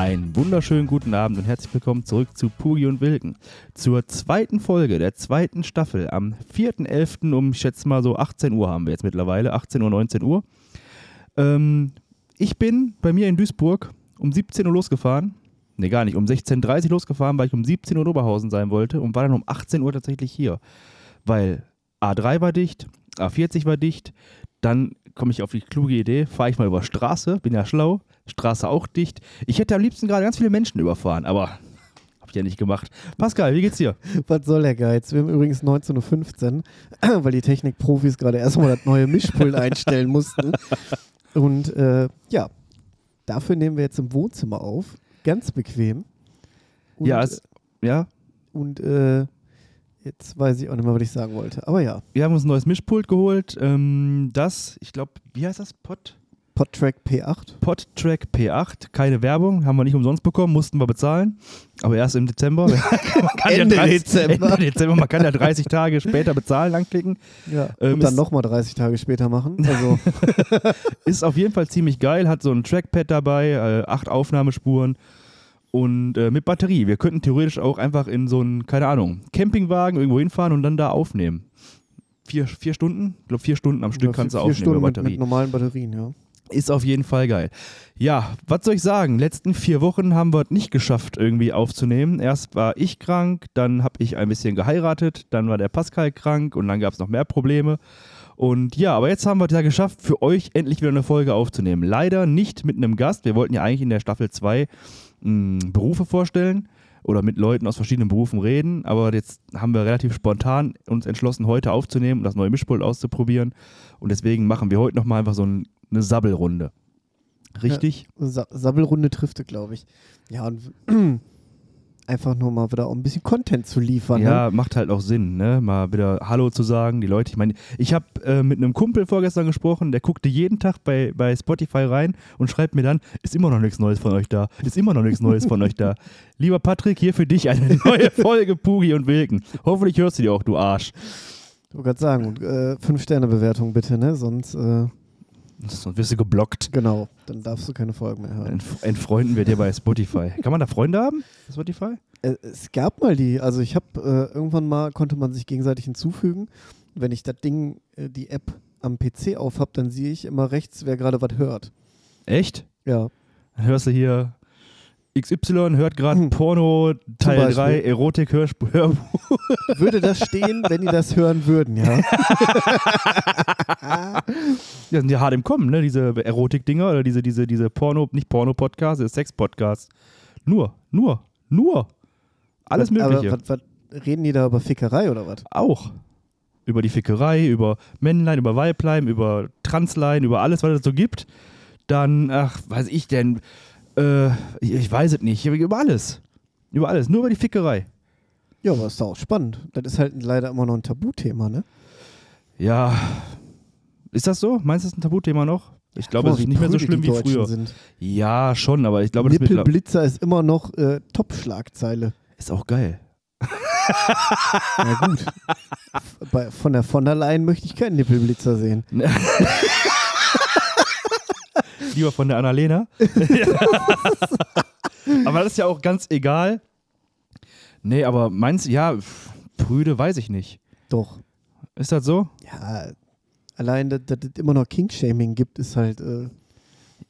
Einen wunderschönen guten Abend und herzlich willkommen zurück zu Pugi und Wilken. Zur zweiten Folge der zweiten Staffel am 4.11. um, ich schätze mal so 18 Uhr haben wir jetzt mittlerweile, 18 Uhr, 19 Uhr. Ähm, ich bin bei mir in Duisburg um 17 Uhr losgefahren. Ne, gar nicht, um 16.30 Uhr losgefahren, weil ich um 17 Uhr in Oberhausen sein wollte und war dann um 18 Uhr tatsächlich hier. Weil A3 war dicht, A40 war dicht, dann komme ich auf die kluge Idee, fahre ich mal über Straße, bin ja schlau, Straße auch dicht. Ich hätte am liebsten gerade ganz viele Menschen überfahren, aber habe ich ja nicht gemacht. Pascal, wie geht's dir? Was soll der Geiz? Wir haben übrigens 19.15 Uhr, weil die Technikprofis gerade erstmal das neue Mischpult einstellen mussten. Und äh, ja, dafür nehmen wir jetzt im Wohnzimmer auf. Ganz bequem. Und, ja, es, ja, und äh, jetzt weiß ich auch nicht mehr, was ich sagen wollte. Aber ja, wir haben uns ein neues Mischpult geholt. Ähm, das, ich glaube, wie heißt das? Pod? Podtrack P8. Podtrack P8, keine Werbung, haben wir nicht umsonst bekommen, mussten wir bezahlen, aber erst im Dezember. man kann Ende ja 30, Dezember. Ende Dezember. Man kann ja 30 Tage später bezahlen, anklicken. Ja. Ähm, und dann nochmal 30 Tage später machen. Also, Ist auf jeden Fall ziemlich geil, hat so ein Trackpad dabei, äh, acht Aufnahmespuren und äh, mit Batterie. Wir könnten theoretisch auch einfach in so einen, keine Ahnung, Campingwagen irgendwo hinfahren und dann da aufnehmen. Vier, vier Stunden? Ich glaube, vier Stunden am Stück vier, kannst du vier aufnehmen Stunden mit mit normalen Batterien, ja. Ist auf jeden Fall geil. Ja, was soll ich sagen? Letzten vier Wochen haben wir es nicht geschafft, irgendwie aufzunehmen. Erst war ich krank, dann habe ich ein bisschen geheiratet, dann war der Pascal krank und dann gab es noch mehr Probleme. Und ja, aber jetzt haben wir es ja geschafft, für euch endlich wieder eine Folge aufzunehmen. Leider nicht mit einem Gast. Wir wollten ja eigentlich in der Staffel 2 Berufe vorstellen oder mit Leuten aus verschiedenen Berufen reden. Aber jetzt haben wir relativ spontan uns entschlossen, heute aufzunehmen und das neue Mischpult auszuprobieren. Und deswegen machen wir heute nochmal einfach so ein, eine Sabbelrunde. Richtig? Sa Sabbelrunde trifft, glaube ich. Ja, und einfach nur mal wieder auch ein bisschen Content zu liefern. Ne? Ja, macht halt auch Sinn, ne? Mal wieder Hallo zu sagen, die Leute. Ich meine, ich habe äh, mit einem Kumpel vorgestern gesprochen, der guckte jeden Tag bei, bei Spotify rein und schreibt mir dann, ist immer noch nichts Neues von euch da, ist immer noch nichts Neues von euch da. Lieber Patrick, hier für dich eine neue Folge Pugi und Wilken. Hoffentlich hörst du die auch, du Arsch. Ich wollte gerade sagen, äh, Fünf-Sterne-Bewertung bitte, ne? Sonst, äh, Sonst wirst du geblockt. genau, dann darfst du keine Folgen mehr hören. Entf- Entfreunden wir dir bei Spotify. Kann man da Freunde haben? bei Spotify? Äh, es gab mal die, also ich habe äh, irgendwann mal, konnte man sich gegenseitig hinzufügen. Wenn ich das Ding, äh, die App am PC auf habe, dann sehe ich immer rechts, wer gerade was hört. Echt? Ja, Dann hörst du hier XY hört gerade Hm. Porno Teil Beispiel. 3 Erotik. Hörbuch. würde das stehen, wenn die das hören würden, ja? Ja, sind ja hart im Kommen, ne? Diese Erotik-Dinger oder diese, diese, diese Porno, nicht Porno-Podcast, Sex-Podcast. Nur, nur, nur. Alles Was- Mögliche. Aber was, was, reden die da über Fickerei oder was? Auch. Über die Fickerei, über Männlein, über Weiblein, über Translein, über alles, was es so gibt. Dann, ach, weiß ich denn, äh, ich, weiß es nicht, über alles. Über alles, nur über die Fickerei. Ja, aber ist doch auch spannend. Das ist halt leider immer noch ein Tabuthema, ne? Ja, ist das so? Meinst du, das ist ein Tabuthema noch? Ich glaube, es ist nicht mehr so schlimm wie früher. Sind. Ja, schon, aber ich glaube, Nippelblitzer ist immer noch äh, Top-Schlagzeile. ist auch geil. Na gut. Bei, von der von der Leyen möchte ich keinen Nippelblitzer sehen. Lieber von der Annalena. aber das ist ja auch ganz egal. Nee, aber meinst du, ja, pf, Prüde weiß ich nicht. Doch. Ist das so? Ja, allein, dass dass es immer noch King-Shaming gibt, ist halt. Äh,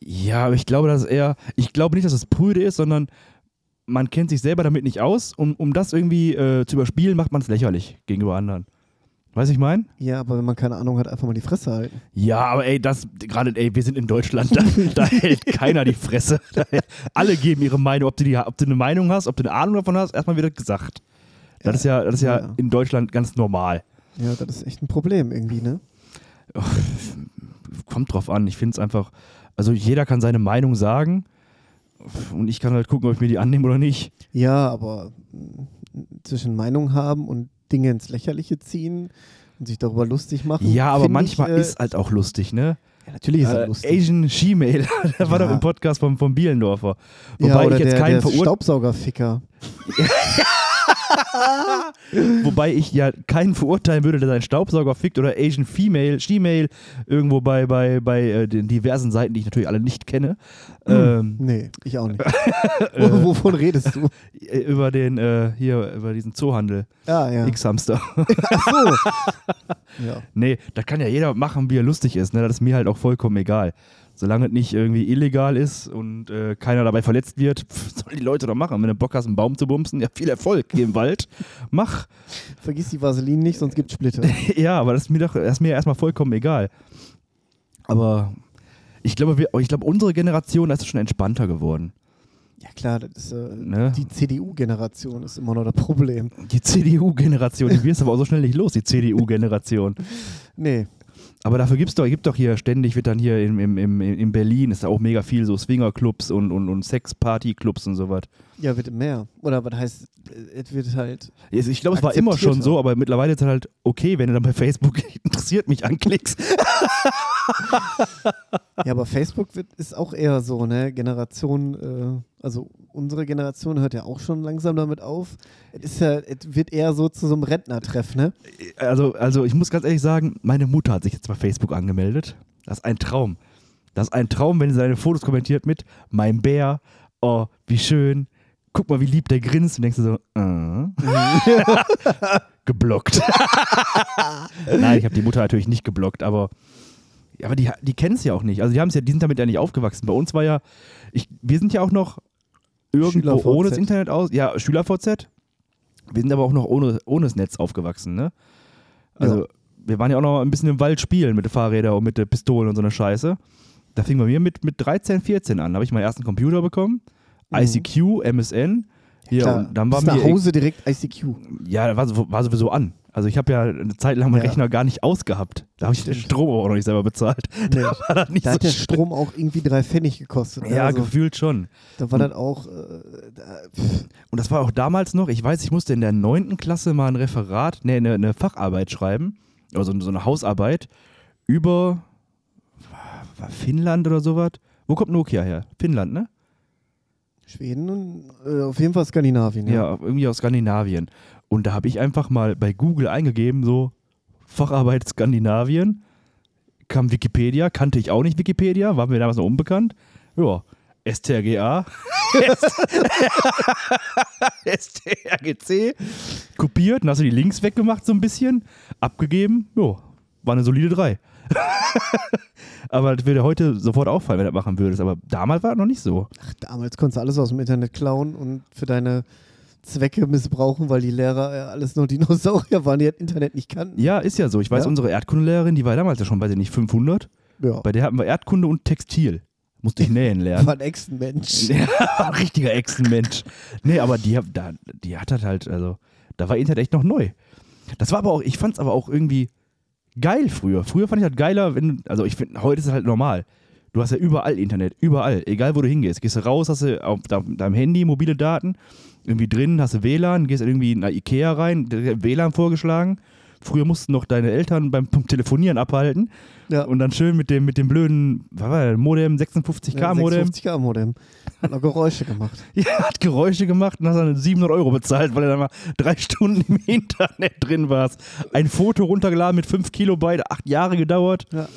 Ja, aber ich glaube, dass es eher, ich glaube nicht, dass es Prüde ist, sondern man kennt sich selber damit nicht aus und um das irgendwie äh, zu überspielen, macht man es lächerlich gegenüber anderen. Weißt du, ich meine? ja, aber wenn man keine Ahnung hat, einfach mal die Fresse halten. Ja, aber ey, das, gerade, ey, wir sind in Deutschland, da, da hält keiner die Fresse. Hält, alle geben ihre Meinung, ob du, die, ob du eine Meinung hast, ob du eine Ahnung davon hast, erstmal wieder gesagt. Das ist ja, das ist ja Ja. in Deutschland ganz normal. Ja, das ist echt ein Problem irgendwie, ne? Kommt drauf an, ich finde es einfach, also jeder kann seine Meinung sagen und ich kann halt gucken, ob ich mir die annehme oder nicht. Ja, aber zwischen Meinung haben und Dinge ins Lächerliche ziehen und sich darüber lustig machen. Ja, aber manchmal ich, äh, ist halt auch lustig, ne? Ja, natürlich ist er Äh, lustig. Asian She-Mail. der war Ja. doch im Podcast vom, vom Bielendorfer. ja, Wobei oder ich jetzt der, keinen der verurteile. Staubsaugerficker. Wobei ich ja keinen verurteilen würde, der seinen Staubsauger fickt oder Asian Female, She-Mail irgendwo bei, bei, bei äh, den diversen Seiten, die ich natürlich alle nicht kenne. Ähm, Nee, ich auch nicht. Wo- Wovon redest du? äh, über den, äh, hier, über diesen Zoohandel. Ah, ja. X-Hamster. Ach so. ja. nee, da kann ja jeder machen, wie er lustig ist. Ne? Das ist mir halt auch vollkommen egal. Solange es nicht irgendwie illegal ist und äh, keiner dabei verletzt wird, pff, sollen die Leute doch machen. Wenn du Bock hast, einen Baum zu bumsen, ja, viel Erfolg, geh im Wald, mach. Vergiss die Vaseline nicht, sonst gibt's Splitter. Ja, aber das ist mir doch, das ist mir erstmal vollkommen egal. Aber ich glaube, wir, ich glaube, unsere Generation da ist schon entspannter geworden. Ja klar, das ist, äh, Ne? die CDU-Generation ist immer noch das Problem. Die CDU-Generation, die wirst aber auch so schnell nicht los, die CDU-Generation. Nee, Aber dafür gibt's doch, gibt doch hier ständig, wird dann hier in, im, im, in Berlin, ist auch mega viel so Swingerclubs und, und, und Sex-Party-Clubs und sowas. Ja, wird mehr. Oder was heißt, äh, es wird halt. Ich glaube, es war immer schon so, aber mittlerweile ist es halt okay, wenn du dann bei Facebook interessiert mich anklickst. Ja, aber Facebook wird, ist auch eher so, ne? Generation, äh, also unsere Generation hört ja auch schon langsam damit auf. Es ist ja, es wird eher so zu so einem Rentnertreff, ne? Also, also ich muss ganz ehrlich sagen, meine Mutter hat sich jetzt bei Facebook angemeldet. Das ist ein Traum. Das ist ein Traum, wenn sie seine Fotos kommentiert mit mein Bär, oh, wie schön, guck mal, wie lieb der grinst und denkst du so, äh. geblockt. Nein, ich habe die Mutter natürlich nicht geblockt, aber, aber die, die kennen es ja auch nicht. Also die, haben's ja, die sind damit ja nicht aufgewachsen. Bei uns war ja, ich, wir sind ja auch noch irgendwo ohne das Internet aus, ja, Schüler-VZ. Wir sind aber auch noch ohne, ohne das Netz aufgewachsen, ne? Also, Ja. wir waren ja auch noch ein bisschen im Wald spielen mit den Fahrrädern und mit den Pistolen und so eine Scheiße. Da fing bei mir mit, mit 13, 14 an. Da habe ich meinen ersten Computer bekommen. Mhm. ICQ, MSN. Hier, Klar, und dann war nach. Hause direkt ICQ. Ja, war, war sowieso an. Also ich habe ja eine Zeit lang meinen Ja. Rechner gar nicht ausgehabt. Da habe ich den. Strom auch noch nicht selber bezahlt. Nee. Da war das nicht Da so hat der schlimm. Strom auch irgendwie drei Pfennig gekostet. ne? Ja, also, gefühlt schon. da war das auch. Äh, da, Und das war auch damals noch, ich weiß, ich musste in der neunten Klasse mal ein Referat, nee, eine, eine Facharbeit schreiben, also so eine Hausarbeit über war Finnland oder sowas. Wo kommt Nokia her? Finnland, ne? Schweden und äh, auf jeden Fall Skandinavien. Ja, Ja. irgendwie aus Skandinavien. Und da habe ich einfach mal bei Google eingegeben, so Facharbeit Skandinavien, kam Wikipedia, kannte ich auch nicht Wikipedia, war mir damals noch unbekannt. Ja, STRGA, STRGC, kopiert, dann hast du die Links weggemacht so ein bisschen, abgegeben, ja, war eine solide 3. Aber das würde heute sofort auffallen, wenn du das machen würdest. Aber damals war das noch nicht so. Ach, damals konntest du alles aus dem Internet klauen und für deine Zwecke missbrauchen, weil die Lehrer ja alles nur Dinosaurier waren, die das Internet nicht kannten. Ja, ist ja so. Ich weiß, Ja? unsere Erdkundelehrerin, die war damals ja schon, weiß ich nicht, 500. Ja. Bei der hatten wir Erdkunde und Textil. Musste ich nähen lernen. War ein Echsenmensch. Ja, ein richtiger Echsenmensch. Nee, aber die, da, die hat halt, also, da war Internet echt noch neu. Das war aber auch, ich fand es aber auch irgendwie geil früher. Früher fand ich das geiler, wenn, also ich finde, heute ist es halt normal. Du hast ja überall Internet, überall, egal wo du hingehst. Gehst du raus, hast du auf deinem Handy mobile Daten, irgendwie drin, hast du WLAN, gehst irgendwie in eine Ikea rein, WLAN vorgeschlagen. Früher mussten noch deine Eltern beim Telefonieren abhalten. Ja. Und dann schön mit dem, mit dem blöden was war der, Modem, 56K-Modem. 56K-Modem. Hat noch Geräusche gemacht. Ja, hat Geräusche gemacht und hast dann 700 Euro bezahlt, weil du dann mal drei Stunden im Internet drin warst. Ein Foto runtergeladen mit 5 Kilobyte, acht Jahre gedauert. Ja.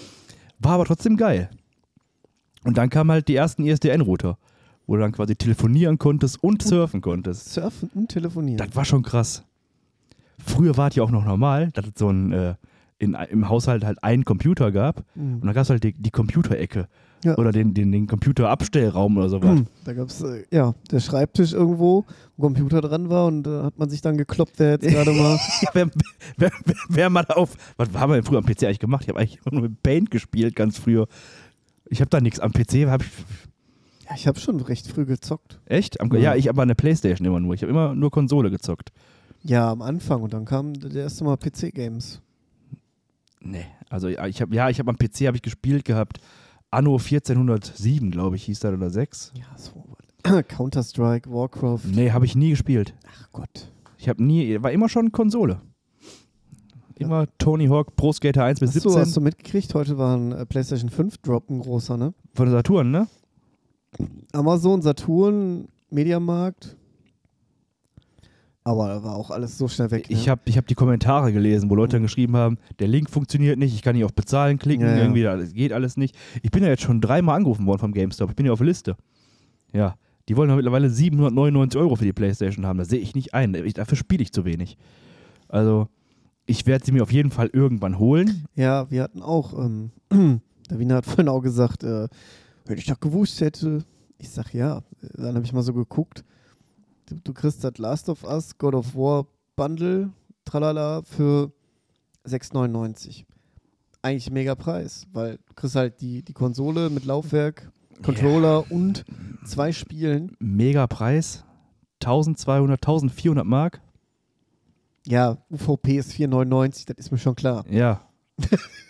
War aber trotzdem geil. Und dann kamen halt die ersten ISDN-Router, wo du dann quasi telefonieren konntest und surfen konntest. Surfen und telefonieren. Das war schon krass. Früher war es ja auch noch normal, dass es so ein, äh, in, im Haushalt halt einen Computer gab Mhm. und dann gab es halt die, die Computerecke Ja. oder den, den, den Computerabstellraum oder sowas. Hm, Da gab es, äh, ja, der Schreibtisch irgendwo, wo ein Computer dran war und da hat man sich dann gekloppt, wer jetzt gerade mal. wer, wer, wer, wer mal auf. Was haben wir denn früher am PC eigentlich gemacht? Ich habe eigentlich nur mit Paint gespielt, ganz früher. Ich habe da nichts. Am PC habe ich. Ja, ich habe schon recht früh gezockt. Echt? Am, Ja. ja, ich aber an der Playstation immer nur. Ich habe immer nur Konsole gezockt. Ja, am Anfang und dann kam der erste Mal PC-Games. Nee. Also ja, ich habe ja, ich habe am PC habe ich gespielt gehabt. Anno 1407, glaube ich, hieß das oder 6. Ja, so. Counter-Strike, Warcraft. Nee, habe ich nie gespielt. Ach Gott. Ich habe nie, war immer schon Konsole. Immer Tony Hawk Pro Skater 1 bis Achso, 17 hast du mitgekriegt? Heute war ein äh, PlayStation 5 Drop, ein großer, ne? von der Saturn, ne? Amazon, Saturn, Mediamarkt. Aber da war auch alles so schnell weg. Ich ne? habe ich hab die Kommentare gelesen, wo Leute dann geschrieben haben, der Link funktioniert nicht, ich kann nicht auf Bezahlen klicken, Ja, ja. irgendwie, das geht alles nicht. Ich bin ja jetzt schon dreimal angerufen worden vom GameStop, ich bin ja auf der Liste. Ja, die wollen ja mittlerweile 799 Euro für die Playstation haben, das sehe ich nicht ein, ich, dafür spiele ich zu wenig. Also, ich werde sie mir auf jeden Fall irgendwann holen. Ja, wir hatten auch, ähm, der Wiener hat vorhin auch gesagt, äh, wenn ich das gewusst hätte. Ich sag ja, dann habe ich mal so geguckt. Du, du kriegst das Last of Us God of War Bundle, tralala, für 6,99. Eigentlich mega Preis, weil du kriegst halt die, die Konsole mit Laufwerk, Controller und zwei Spielen. Mega Preis, 1200, 1400 Mark. Ja, UVP ist 4,99, das ist mir schon klar. Ja.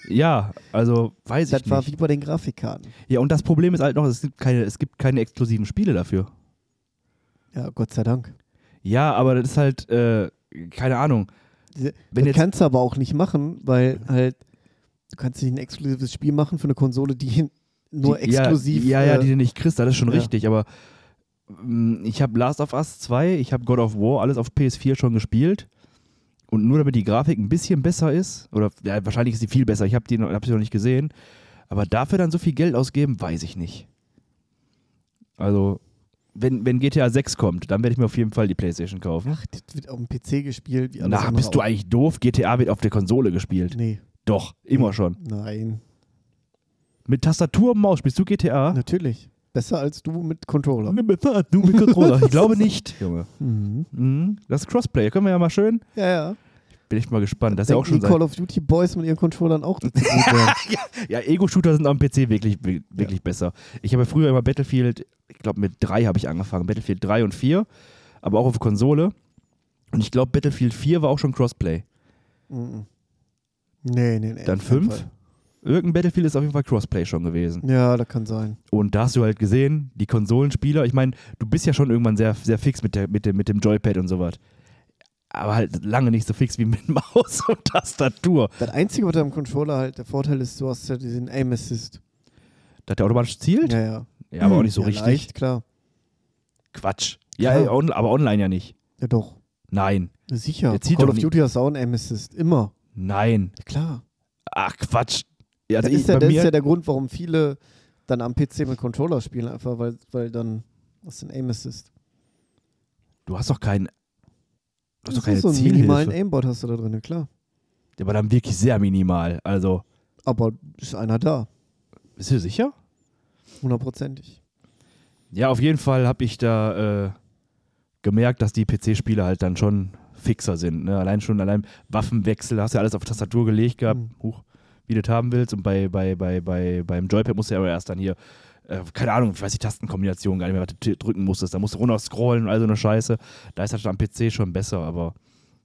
ja, also weiß Das ich war nicht. wie bei den Grafikkarten. Ja, und das Problem ist halt noch, es gibt keine, es gibt keine exklusiven Spiele dafür. Ja, Gott sei Dank. Ja, aber das ist halt, äh, keine Ahnung. Wenn das kannst du aber auch nicht machen, weil halt du kannst nicht ein exklusives Spiel machen für eine Konsole, die nur die, exklusiv. Ja, ja, ja, äh, die du nicht kriegst, das ist schon ja. richtig, aber mm, ich habe Last of Us 2, ich habe God of War, alles auf PS4 schon gespielt. Und nur damit die Grafik ein bisschen besser ist, oder ja, wahrscheinlich ist sie viel besser, ich habe hab sie noch nicht gesehen, aber dafür dann so viel Geld ausgeben, weiß ich nicht. Also, wenn, wenn GTA 6 kommt, dann werde ich mir auf jeden Fall die Playstation kaufen. Ach, das wird auf dem PC gespielt. Wie alles Na, bist du auch. eigentlich doof? GTA wird auf der Konsole gespielt. Nee, Doch, immer schon. nein. Mit Tastatur und Maus spielst du GTA? Natürlich. Besser als du mit Controller. Du mit Controller. Ich glaube nicht, Junge. Mhm. Mhm. Das ist Crossplay. Können wir ja mal schön. Ja, ja. Bin ich mal gespannt. Das ist ja auch schon die Call of Duty Boys mit ihren Controllern auch dazu werden. Ja, Ego-Shooter sind am PC wirklich, wirklich besser. Ich habe früher immer Battlefield, ich glaube mit drei habe ich angefangen. Battlefield 3 und 4, aber auch auf Konsole. Und ich glaube, Battlefield 4 war auch schon Crossplay. Mhm. Nee, nee, nee. Dann auf keinen 5? Fall. Irgendein Battlefield ist auf jeden Fall Crossplay schon gewesen. Ja, das kann sein. Und da hast du halt gesehen, die Konsolenspieler, ich meine, du bist ja schon irgendwann sehr, sehr fix mit, der, mit, dem, mit dem Joypad und sowas. Aber halt lange nicht so fix wie mit Maus und Tastatur. Das Einzige, was am Controller halt der Vorteil ist, du hast ja diesen Aim Assist. Dass der automatisch zielt? Ja, ja. Ja, aber auch nicht so ja, richtig. Leicht, klar. Quatsch. Ja, Klar. on, aber online ja nicht. Ja, doch. Nein, Sicher. Der zieht Call doch of Duty hast auch einen Aim Assist. Immer. nein. Ja, klar. Ach, Quatsch. Ja, das, ist ja, das ist ja der Grund, warum viele dann am PC mit Controller spielen, einfach weil, weil dann was ein Aim Assist. du hast doch keinen. Du hast doch Das keine ist so einen minimalen Zielhilfe. Aimbot hast du da drin, klar. Der war dann wirklich sehr minimal. Also, Aber ist einer da. bist du sicher? Hundertprozentig. Ja, auf jeden Fall habe ich da äh, gemerkt, dass die PC-Spiele halt dann schon fixer sind. Ne? Allein schon, allein Waffenwechsel, hast du ja alles auf Tastatur gelegt gehabt, Mhm. huch, wie du das haben willst. Und bei, bei, bei, bei, beim Joypad musst du ja aber erst dann hier, äh, keine Ahnung, ich weiß die Tastenkombination gar nicht mehr, was du drücken musstest. Da musst du runter scrollen und all so eine Scheiße. Da ist das am PC schon besser, aber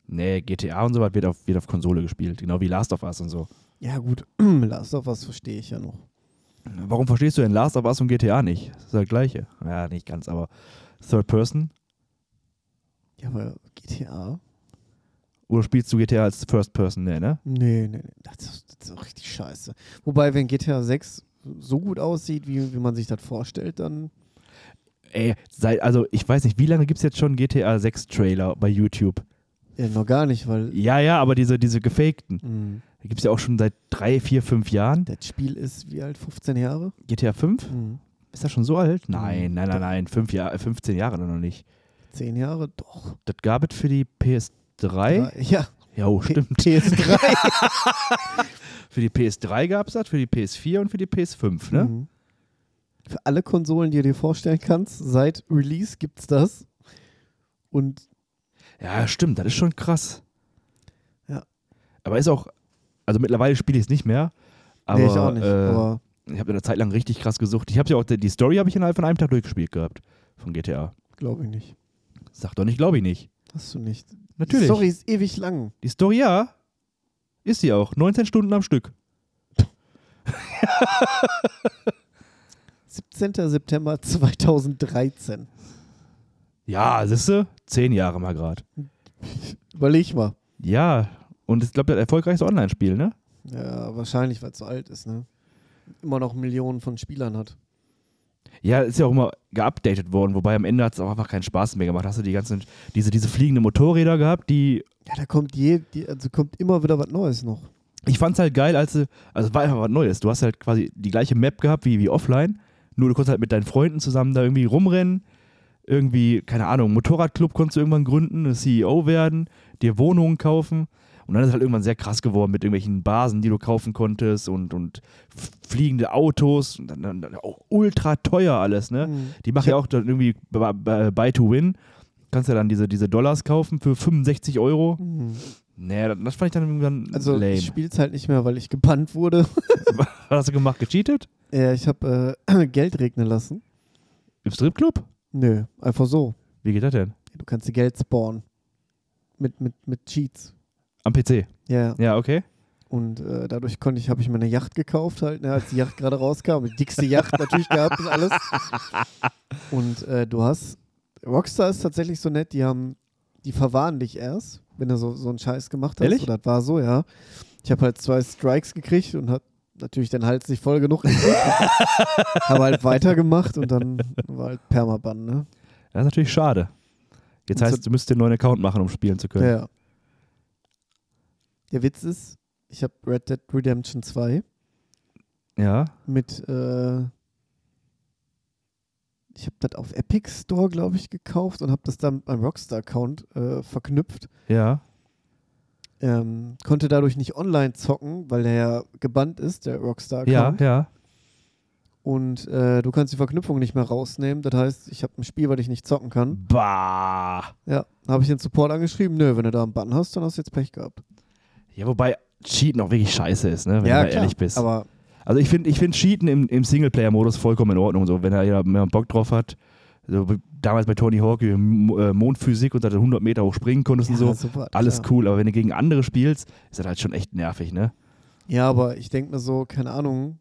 nee, GTA und so was wird auf, wird auf Konsole gespielt. Genau wie Last of Us und so. Ja, gut. Last of Us verstehe ich ja noch. Warum verstehst du denn Last of Us und GTA nicht? Das ist das gleiche. Ja, nicht ganz, aber Third Person? Ja, aber GTA? Oder spielst du GTA als First Person? Nee, ne? Nee, nee, nee. Das ist, das ist auch richtig scheiße. Wobei, wenn GTA 6 so gut aussieht, wie, wie man sich das vorstellt, dann. Ey, seit, also ich weiß nicht, wie lange gibt es jetzt schon GTA 6 Trailer bei YouTube? Ja, noch gar nicht, weil Ja, ja, aber diese, diese gefakten. mh, Die gibt es ja auch schon seit drei, vier, fünf Jahren. das Spiel ist wie alt? 15 Jahre? GTA 5? Mhm. Ist das schon so alt? Nein, Mhm. nein, nein, nein. Fünf Jahr, 15 Jahre noch nicht. 10 Jahre? Doch. Das gab es für die PS3? Drei- Ja, Ja, oh, stimmt. PS3. Für die PS3 gab es das, für die PS4 und für die PS5, ne? Mhm. Für alle Konsolen, die du dir vorstellen kannst, seit Release gibt's das. Und Ja, stimmt, das ist schon krass. Ja. Aber ist auch, also mittlerweile spiele ich es nicht mehr. Aber, nee, ich auch nicht. Äh, aber ich habe eine Zeit lang richtig krass gesucht. Ich habe ja auch, die Story habe ich innerhalb von einem Tag durchgespielt gehabt. Von GTA. glaube ich nicht. Sag doch nicht, glaube ich nicht. Hast du nicht. Natürlich. Die Story ist ewig lang. Die Story, ja. Ist sie auch. 19 Stunden am Stück. 17. September 2013. Ja, siehste, zehn Jahre mal gerade. Überleg mal. Ja, Und ich glaube, das erfolgreichste Online-Spiel, ne? Ja, wahrscheinlich, weil es so alt ist, ne? Immer noch Millionen von Spielern hat. Ja, ist ja auch immer geupdatet worden, wobei am Ende hat es auch einfach keinen Spaß mehr gemacht. Hast du die ganzen, diese, diese fliegenden Motorräder gehabt, die. Ja, da kommt je, die, also kommt immer wieder was Neues noch. Ich fand's halt geil, als du, also es war einfach was Neues. Du hast halt quasi die gleiche Map gehabt wie, wie offline, nur du konntest halt mit deinen Freunden zusammen da irgendwie rumrennen, irgendwie, keine Ahnung, Motorradclub konntest du irgendwann gründen, CEO werden, dir Wohnungen kaufen. Und dann ist es halt irgendwann sehr krass geworden mit irgendwelchen Basen, die du kaufen konntest und, und fliegende Autos. Und dann, dann auch ultra teuer alles, ne? Mhm. Die machen ja auch dann irgendwie Buy- to Win. Kannst ja dann diese, diese Dollars kaufen für 65 Euro. Mhm. Nee, das, fand ich dann irgendwann Also lame. ich spiel's halt nicht mehr, weil ich gebannt wurde. Was hast du gemacht? Gecheatet? ja, ich habe äh, Geld regnen lassen. Im Stripclub? Nö, einfach so. Wie geht das denn? Du kannst dir Geld spawnen. Mit, mit, mit Cheats. Am PC. Ja. Ja, okay. Und äh, dadurch konnte ich, habe ich mir eine Yacht gekauft, halt, ne, als die Yacht gerade rauskam. Die dickste Yacht natürlich gehabt und alles. Und äh, du hast, Rockstar ist tatsächlich so nett, die haben, die verwahren dich erst, wenn du so, so einen Scheiß gemacht hast. Ehrlich? Oder das war so, ja. Ich habe halt zwei Strikes gekriegt und hab natürlich den Hals nicht voll genug habe halt weitergemacht und dann war halt Permaban, ne? Das ist natürlich schade. Jetzt Und heißt so- du müsstest dir einen neuen Account machen, um spielen zu können. Ja, ja. Der Witz ist, ich habe Red Dead Redemption 2 Ja. mit, äh, ich habe das auf Epic Store, glaube ich, gekauft und habe das dann mit meinem Rockstar-Account äh, verknüpft. Ja. Ähm, konnte dadurch nicht online zocken, weil der ja gebannt ist, der Ja, Rockstar-Account. ja. Und äh, du kannst die Verknüpfung nicht mehr rausnehmen. Das heißt, ich habe ein Spiel, was ich nicht zocken kann. Bah. Ja, habe ich den Support angeschrieben. Nö, wenn du da einen Button hast, dann hast du jetzt Pech gehabt. Ja, wobei Cheaten auch wirklich scheiße ist, ne? wenn du mal ehrlich bist. Aber Also ich finde ich find Cheaten im, im Singleplayer-Modus vollkommen in Ordnung. So, wenn jeder mehr Bock drauf hat. So, damals bei Tony Hawk, M- äh, Mondphysik und da 100 Meter hoch springen konntest und so. super, Alles klar. cool, aber wenn du gegen andere spielst, ist das halt schon echt nervig, ne? Ja, aber ich denke mir so, keine Ahnung.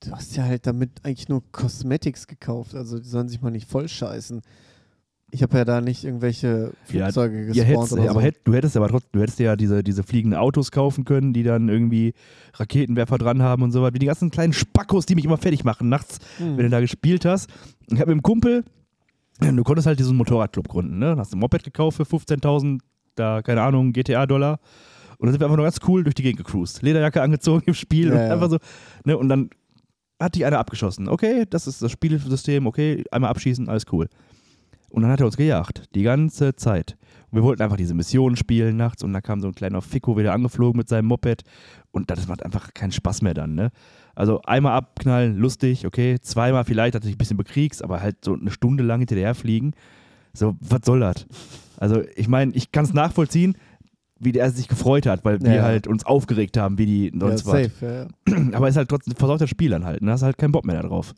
Du hast ja halt damit eigentlich nur Cosmetics gekauft. Also die sollen sich mal nicht voll scheißen. Ich habe ja da nicht irgendwelche Ja, Flugzeuge Ja, gespawnt aber so. hätt, du hättest aber trotzdem, du hättest ja diese, diese fliegenden Autos kaufen können, die dann irgendwie Raketenwerfer dran haben und so was. Wie die ganzen kleinen Spackos, die mich immer fertig machen nachts, Hm. wenn du da gespielt hast. Ich habe mit einem Kumpel, du konntest halt diesen Motorradclub gründen, ne? Hast ein Moped gekauft für 15.000, da, keine Ahnung, GTA-Dollar. Und dann sind wir einfach nur ganz cool durch die Gegend gecruised. Lederjacke angezogen im Spiel Ja, und ja. einfach so, ne? Und dann hat dich einer abgeschossen. Okay, das ist das Spielsystem, okay, einmal abschießen, alles cool. Und dann hat er uns gejagt, die ganze Zeit. Und wir wollten einfach diese Mission spielen nachts und dann kam so ein kleiner Ficko wieder angeflogen mit seinem Moped und das macht einfach keinen Spaß mehr dann, ne? Also einmal abknallen, lustig, okay, zweimal vielleicht, dass du dich ein bisschen bekriegst, aber halt so eine Stunde lang hinterher fliegen, so, was soll das? Also ich meine, ich kann es nachvollziehen, wie der sich gefreut hat, weil wir Ja. halt uns aufgeregt haben, wie die ja, sonst was. safe, ja, ja. Aber ist halt trotzdem versorgt das Spiel dann halt, und da hast du halt keinen Bock mehr da drauf.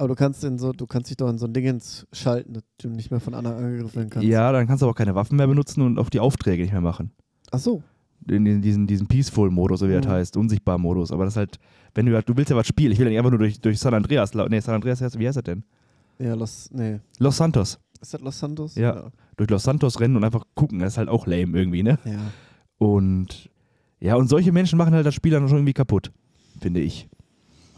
Aber du kannst in so, du kannst dich doch in so ein Dingens schalten, dass du nicht mehr von anderen angegriffen werden kannst. Ja, dann kannst du auch keine Waffen mehr benutzen und auch die Aufträge nicht mehr machen. Ach so. in, in diesen, diesen Peaceful-Modus, so wie das Mhm. heißt, Unsichtbar-Modus. Aber das ist halt, wenn du, du willst ja was spielen, ich will ja nicht einfach nur durch, durch San Andreas, nee, San Andreas, heißt- wie heißt das denn? Ja, Los, nee. Los Santos. Ist das Los Santos? Ja. Durch Los Santos rennen und einfach gucken, das ist halt auch lame irgendwie, ne? Ja. Und ja, und solche Menschen machen halt das Spiel dann schon irgendwie kaputt, finde ich.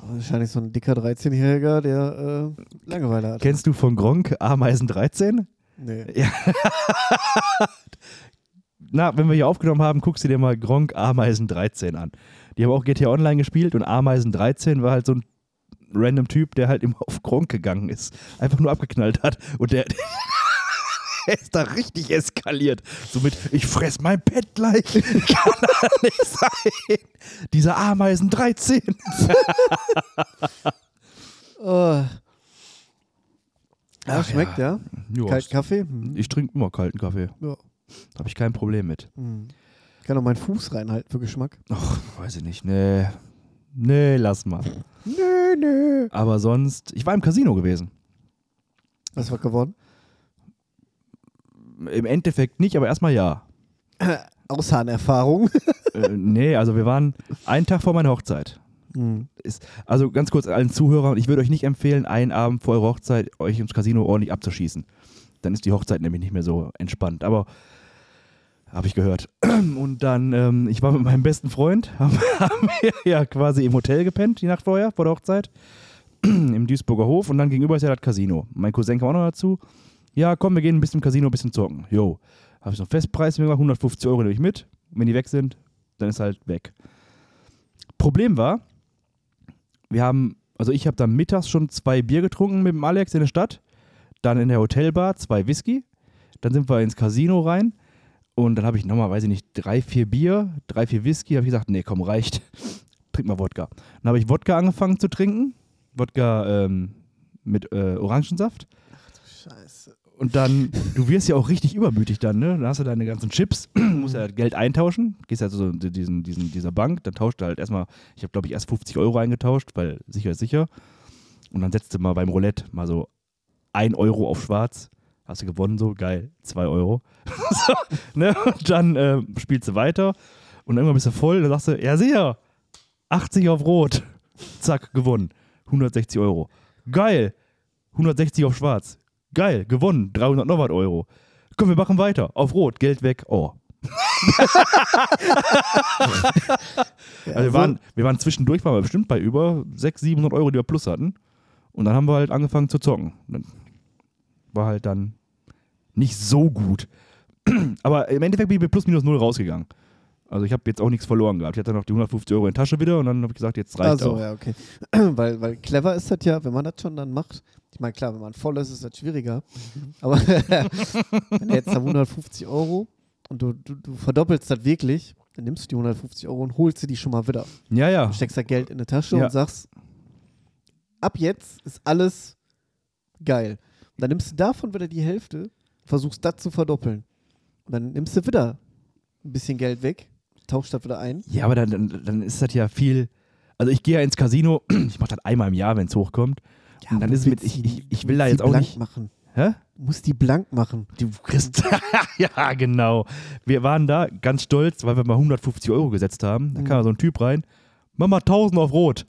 Wahrscheinlich so ein dicker 13-Jähriger, der äh, Langeweile hat. Kennst du von Gronk Ameisen 13? Nee. Na, wenn wir hier aufgenommen haben, guckst du dir mal Gronk Ameisen 13 an. Die haben auch GTA Online gespielt und Ameisen 13 war halt so ein random Typ, der halt immer auf Gronk gegangen ist. Einfach nur abgeknallt hat. Und der, der ist da richtig eskaliert. Somit, ich fress mein Pet gleich. Kann doch nicht sein. Dieser Ameisen 13. Oh. Ja, Ach schmeckt, ja. Ja, Kalt Kaffee? Hm. ich trinke immer kalten Kaffee. Ja. Habe ich kein Problem mit. Hm. Ich kann auch meinen Fuß reinhalten für Geschmack. Ach, weiß ich nicht. Nee. Nee, lass mal. Nö, nö. Aber sonst, ich war im Casino gewesen. Was war geworden? Im Endeffekt nicht, aber erstmal ja. Aushahnerfahrung. äh, nee, also wir waren einen Tag vor meiner Hochzeit. Hm. Ist, also ganz kurz allen Zuhörern, ich würde euch nicht empfehlen, einen Abend vor eurer Hochzeit euch ins Casino ordentlich abzuschießen. Dann ist die Hochzeit nämlich nicht mehr so entspannt. Aber Habe ich gehört. Und dann, ähm, ich war mit meinem besten Freund, haben, haben wir ja quasi im Hotel gepennt, die Nacht vorher, vor der Hochzeit, im Duisburger Hof. Und dann gegenüber ist ja das Casino. Mein Cousin kam auch noch dazu. Ja, komm, wir gehen ein bisschen im Casino, ein bisschen zocken. Jo. Habe ich noch Festpreis gemacht, 150 Euro nehme ich mit. Und wenn die weg sind, dann ist halt weg. Problem war, wir haben, also ich habe dann mittags schon zwei Bier getrunken mit dem Alex in der Stadt, dann in der Hotelbar zwei Whisky, dann sind wir ins Casino rein und dann habe ich nochmal, weiß ich nicht, drei, vier Bier, drei, vier Whisky, habe ich gesagt, nee, komm, reicht, trink mal Wodka. Dann habe ich Wodka angefangen zu trinken, Wodka ähm, mit äh, Orangensaft Scheiße. Und dann, du wirst ja auch richtig übermütig dann, ne? Dann hast du deine ganzen Chips, musst ja Geld eintauschen, gehst ja so in diesen, diesen, dieser Bank, dann tauscht du halt erstmal, ich habe glaube ich erst 50 Euro eingetauscht, weil sicher ist sicher. Und dann setzt du mal beim Roulette mal so 1 Euro auf schwarz, hast du gewonnen, so geil, 2 Euro. so, ne? Und dann äh, spielst du weiter und irgendwann bist du voll, dann sagst du, ja sicher, 80 auf Rot, zack, gewonnen, 160 Euro. Geil, 160 auf schwarz. Geil, gewonnen, 300 noch was Euro. Komm, wir machen weiter. Auf Rot, Geld weg. Oh. Also wir, waren, wir waren zwischendurch, waren wir bestimmt bei über 600, 700 Euro, die wir plus hatten. Und dann haben wir halt angefangen zu zocken. War halt dann nicht so gut. Aber im Endeffekt bin ich mit plus minus null rausgegangen. Also ich habe jetzt auch nichts verloren gehabt. Ich hatte noch die 150 Euro in Tasche wieder und dann habe ich gesagt, jetzt reicht Also, auch. ja, okay. weil, weil clever ist das ja, wenn man das schon dann macht. Ich meine, klar, wenn man voll ist, ist das schwieriger. Aber wenn du jetzt da 150 Euro und du, du, du verdoppelst das wirklich, dann nimmst du die 150 Euro und holst sie die schon mal wieder. Ja, ja. Du steckst da Geld in die Tasche Ja. und sagst, ab jetzt ist alles geil. Und dann nimmst du davon wieder die Hälfte, versuchst das zu verdoppeln. Und dann nimmst du wieder ein bisschen Geld weg, tauschst das wieder ein. Ja, aber dann, dann, dann ist das ja viel. Also ich gehe ja ins Casino, ich mache das einmal im Jahr, wenn es hochkommt. Und dann ist mit, ich, ich, ich will da jetzt auch blank nicht. machen. Hä? Du musst die blank machen. Du kriegst. ja, genau. Wir waren da ganz stolz, weil wir mal 150 Euro gesetzt haben. Da Mhm. kam da so ein Typ rein. Mach mal 1000 auf Rot.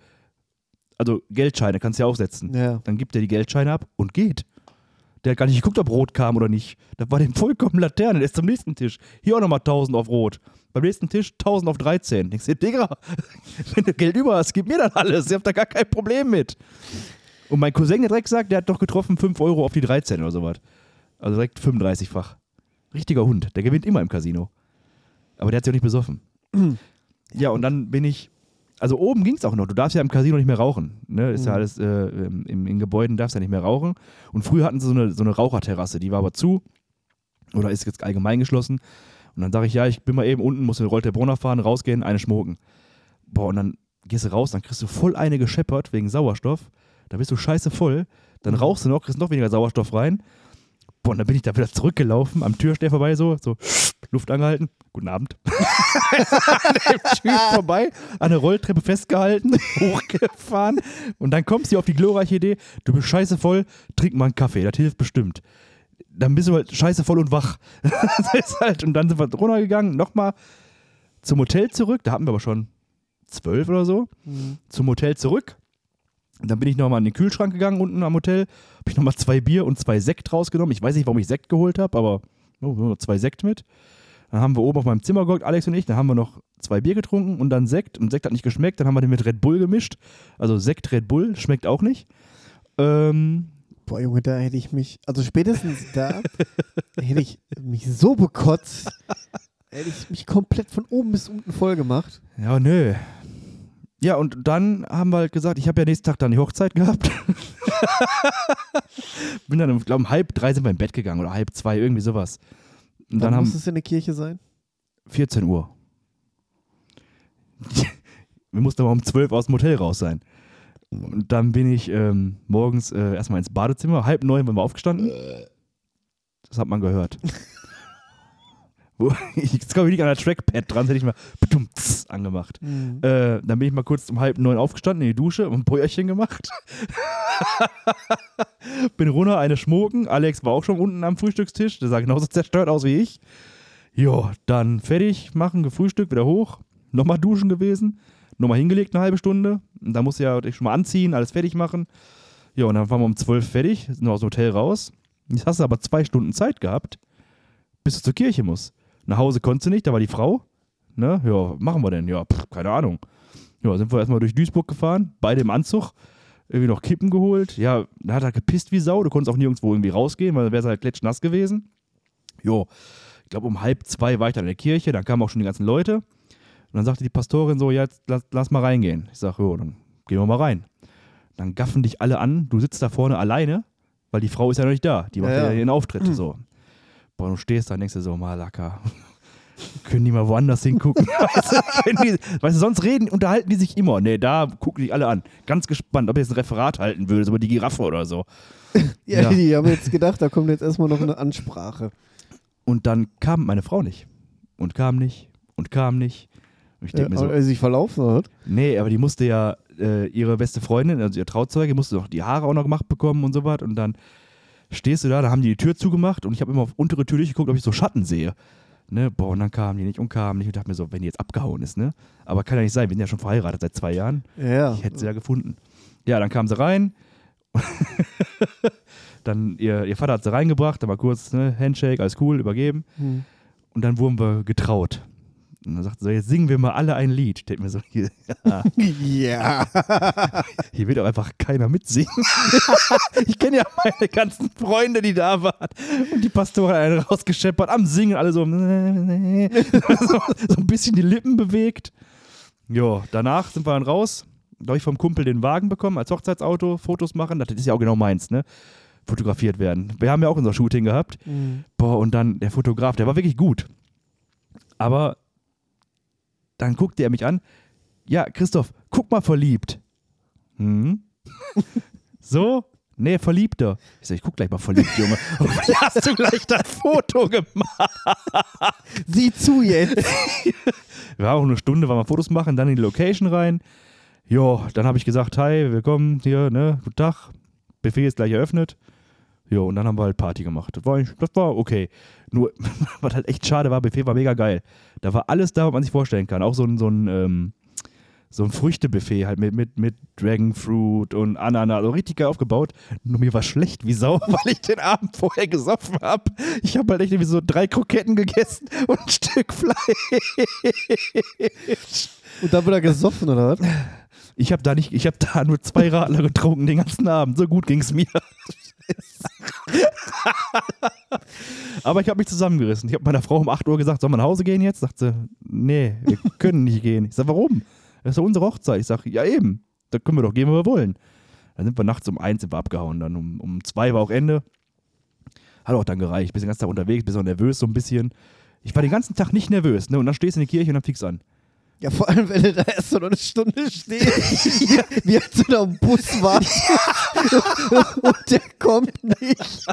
Also Geldscheine, kannst du ja aufsetzen. Ja. Dann gibt er die Geldscheine ab und geht. Der hat gar nicht geguckt, ob Rot kam oder nicht. Das war dem vollkommen Laterne. Der ist zum nächsten Tisch. Hier auch nochmal 1000 auf Rot. Beim nächsten Tisch 1000 auf 13. Denkst du, Digga, wenn du Geld über hast, gib mir dann alles. Ich hab da gar kein Problem mit. Und mein Cousin, der direkt sagt, der hat doch getroffen 5 Euro auf die 13 oder sowas. Also direkt 35-fach. Richtiger Hund. Der gewinnt immer im Casino. Aber der hat sich auch nicht besoffen. ja, und dann bin ich. Also oben ging es auch noch. Du darfst ja im Casino nicht mehr rauchen. Ne? Ist ja Mhm. alles, äh, im, in Gebäuden darfst du ja nicht mehr rauchen. Und früher hatten sie so eine, so eine Raucherterrasse, die war aber zu. Oder ist jetzt allgemein geschlossen. Und dann sage ich, ja, ich bin mal eben unten, muss in Rolte Brunner fahren, rausgehen, eine schmucken. Boah, und dann gehst du raus, dann kriegst du voll eine gescheppert wegen Sauerstoff. Da bist du scheiße voll. Dann rauchst du noch, kriegst noch weniger Sauerstoff rein. Boah, und dann bin ich da wieder zurückgelaufen, am Türsteher vorbei so, so Luft angehalten. Guten Abend. an dem Typ vorbei, an der Rolltreppe festgehalten, hochgefahren. Und dann kommst du auf die glorreiche Idee, du bist scheiße voll, trink mal einen Kaffee, das hilft bestimmt. Dann bist du halt scheiße voll und wach. das ist halt, und dann sind wir runtergegangen, nochmal zum Hotel zurück, da hatten wir aber schon zwölf oder so, Mhm. zum Hotel zurück. Dann bin ich nochmal in den Kühlschrank gegangen unten am Hotel, habe ich nochmal zwei Bier und zwei Sekt rausgenommen. Ich weiß nicht, warum ich Sekt geholt habe, aber oh, nur zwei Sekt mit. Dann haben wir oben auf meinem Zimmer gehockt, Alex und ich. Dann haben wir noch zwei Bier getrunken und dann Sekt. Und Sekt hat nicht geschmeckt. Dann haben wir den mit Red Bull gemischt. Also Sekt Red Bull schmeckt auch nicht. Ähm, Boah, Junge, da hätte ich mich, also spätestens da hätte ich mich so bekotzt, hätte ich mich komplett von oben bis unten voll gemacht. ja, nö. Ja, und dann haben wir halt gesagt, ich habe ja nächsten Tag dann die Hochzeit gehabt. Bin dann, ich glaube, um halb drei sind wir im Bett gegangen oder halb zwei, irgendwie sowas. Und Wann dann haben muss es in der Kirche sein? 14 Uhr. Wir mussten aber um 12 aus dem Hotel raus sein. Und dann bin ich ähm, morgens äh, erstmal ins Badezimmer, halb neun waren wir aufgestanden. Das hat man gehört. Wo- ich- Jetzt komme ich nicht an der Trackpad dran, das hätte ich mal bedumts angemacht. Mhm. Äh, dann bin ich mal kurz um halb neun aufgestanden in die Dusche und ein Bäuerchen gemacht. bin runter, eine schmucken. Alex war auch schon unten am Frühstückstisch. Der sah genauso zerstört aus wie ich. Jo, dann fertig machen, gefrühstückt, wieder hoch. Nochmal duschen gewesen. Nochmal hingelegt eine halbe Stunde. Und da musst du ja dich schon mal anziehen, alles fertig machen. Ja, und dann waren wir um zwölf fertig, sind aus dem Hotel raus. Jetzt hast du aber zwei Stunden Zeit gehabt, bis du zur Kirche musst. Nach Hause konntest du nicht, da war die Frau. Ne? Ja, machen wir denn? Ja, pff, keine Ahnung. Ja, sind wir erstmal durch Duisburg gefahren, beide im Anzug, irgendwie noch Kippen geholt. Ja, da hat er gepisst wie Sau, du konntest auch nirgendwo irgendwie rausgehen, weil dann wäre es halt klitschnass gewesen. Jo, ich glaube um halb zwei war ich dann in der Kirche, dann kamen auch schon die ganzen Leute. Und dann sagte die Pastorin so, ja, jetzt lass, lass mal reingehen. Ich sage, jo, dann gehen wir mal rein. Dann gaffen dich alle an, du sitzt da vorne alleine, weil die Frau ist ja noch nicht da. Die macht Ja, ja, ja. ihren Auftritt. So. Boah, du stehst da und denkst dir so, Malaka. Können die mal woanders hingucken? weißt, du, die, weißt du, sonst reden, unterhalten die sich immer. Nee, da gucken die alle an. Ganz gespannt, ob er jetzt ein Referat halten würde, so über die Giraffe oder so. Ja, Ja. die haben jetzt gedacht, da kommt jetzt erstmal noch eine Ansprache. Und dann kam meine Frau nicht. Und kam nicht. Und kam nicht. Und ich Ja, denke mir so, aber er sich verlaufen hat. nee, aber die musste ja, äh, ihre beste Freundin, also ihr Trauzeuge, musste doch die Haare auch noch gemacht bekommen und so was. Und dann stehst du da, da haben die die Tür zugemacht und ich habe immer auf untere Tür durchgeguckt, ob ich so Schatten sehe. Ne, boah, und dann kamen die nicht und kamen nicht und dachte mir so, wenn die jetzt abgehauen ist, ne? Aber kann ja nicht sein, wir sind ja schon verheiratet seit zwei Jahren. Ja. Ich hätte sie ja gefunden. Ja, dann kam sie rein. dann ihr, ihr Vater hat sie reingebracht, dann mal kurz ne, Handshake, alles cool, übergeben. Hm. Und dann wurden wir getraut. Und dann sagte sie, so, jetzt singen wir mal alle ein Lied. Denke mir so, hier, Ja. hier wird auch einfach keiner mitsingen. ich kenne ja meine ganzen Freunde, die da waren. Und die Pastorin hat einen rausgescheppert, am Singen, alle so, so, so ein bisschen die Lippen bewegt. Jo, danach sind wir dann raus. Da habe ich vom Kumpel den Wagen bekommen als Hochzeitsauto, Fotos machen. Das ist ja auch genau meins, ne? Fotografiert werden. Wir haben ja auch unser Shooting gehabt. Hm. Boah, und dann der Fotograf, der war wirklich gut. Aber dann guckte er mich an. Ja, Christoph, guck mal verliebt. Hm? so? Nee, verliebter. Ich sag, ich guck gleich mal verliebt, Junge. Und hast du gleich das Foto gemacht? Sieh zu jetzt. Wir haben auch eine Stunde, waren wir Fotos machen, dann in die Location rein. Jo, dann habe ich gesagt, hi, willkommen hier, ne, guten Tag. Buffet ist gleich eröffnet. Jo, und dann haben wir halt Party gemacht. Das war, das war okay. Nur, was halt echt schade war, Buffet war mega geil. Da war alles da, was man sich vorstellen kann. Auch so ein, so ein, ähm, so ein Früchtebuffet halt mit, mit, mit Dragonfruit und Ananas. So richtig geil aufgebaut. Nur mir war schlecht wie Sau, weil ich den Abend vorher gesoffen habe. Ich habe halt echt irgendwie so drei Kroketten gegessen und ein Stück Fleisch. Und dann wird er gesoffen, oder was? Ich habe da nicht, ich habe da nur zwei Radler getrunken den ganzen Abend. So gut ging es mir. Aber ich habe mich zusammengerissen. Ich habe meiner Frau um 8 Uhr gesagt, soll man nach Hause gehen jetzt? Sagt sie, nee, wir können nicht gehen. Ich sage, warum? Das ist doch unsere Hochzeit. Ich sage, ja eben, da können wir doch gehen, wo wir wollen. Dann sind wir nachts um eins sind wir abgehauen. Dann um, um zwei war auch Ende. Hat auch dann gereicht. Bin den ganzen Tag unterwegs, bin auch nervös so ein bisschen. Ich war den ganzen Tag nicht nervös. Ne? Und dann stehst du in der Kirche und dann fix an. Ja, vor allem, wenn du da erst so noch eine Stunde stehst, wie als du da am Bus warst und der kommt nicht.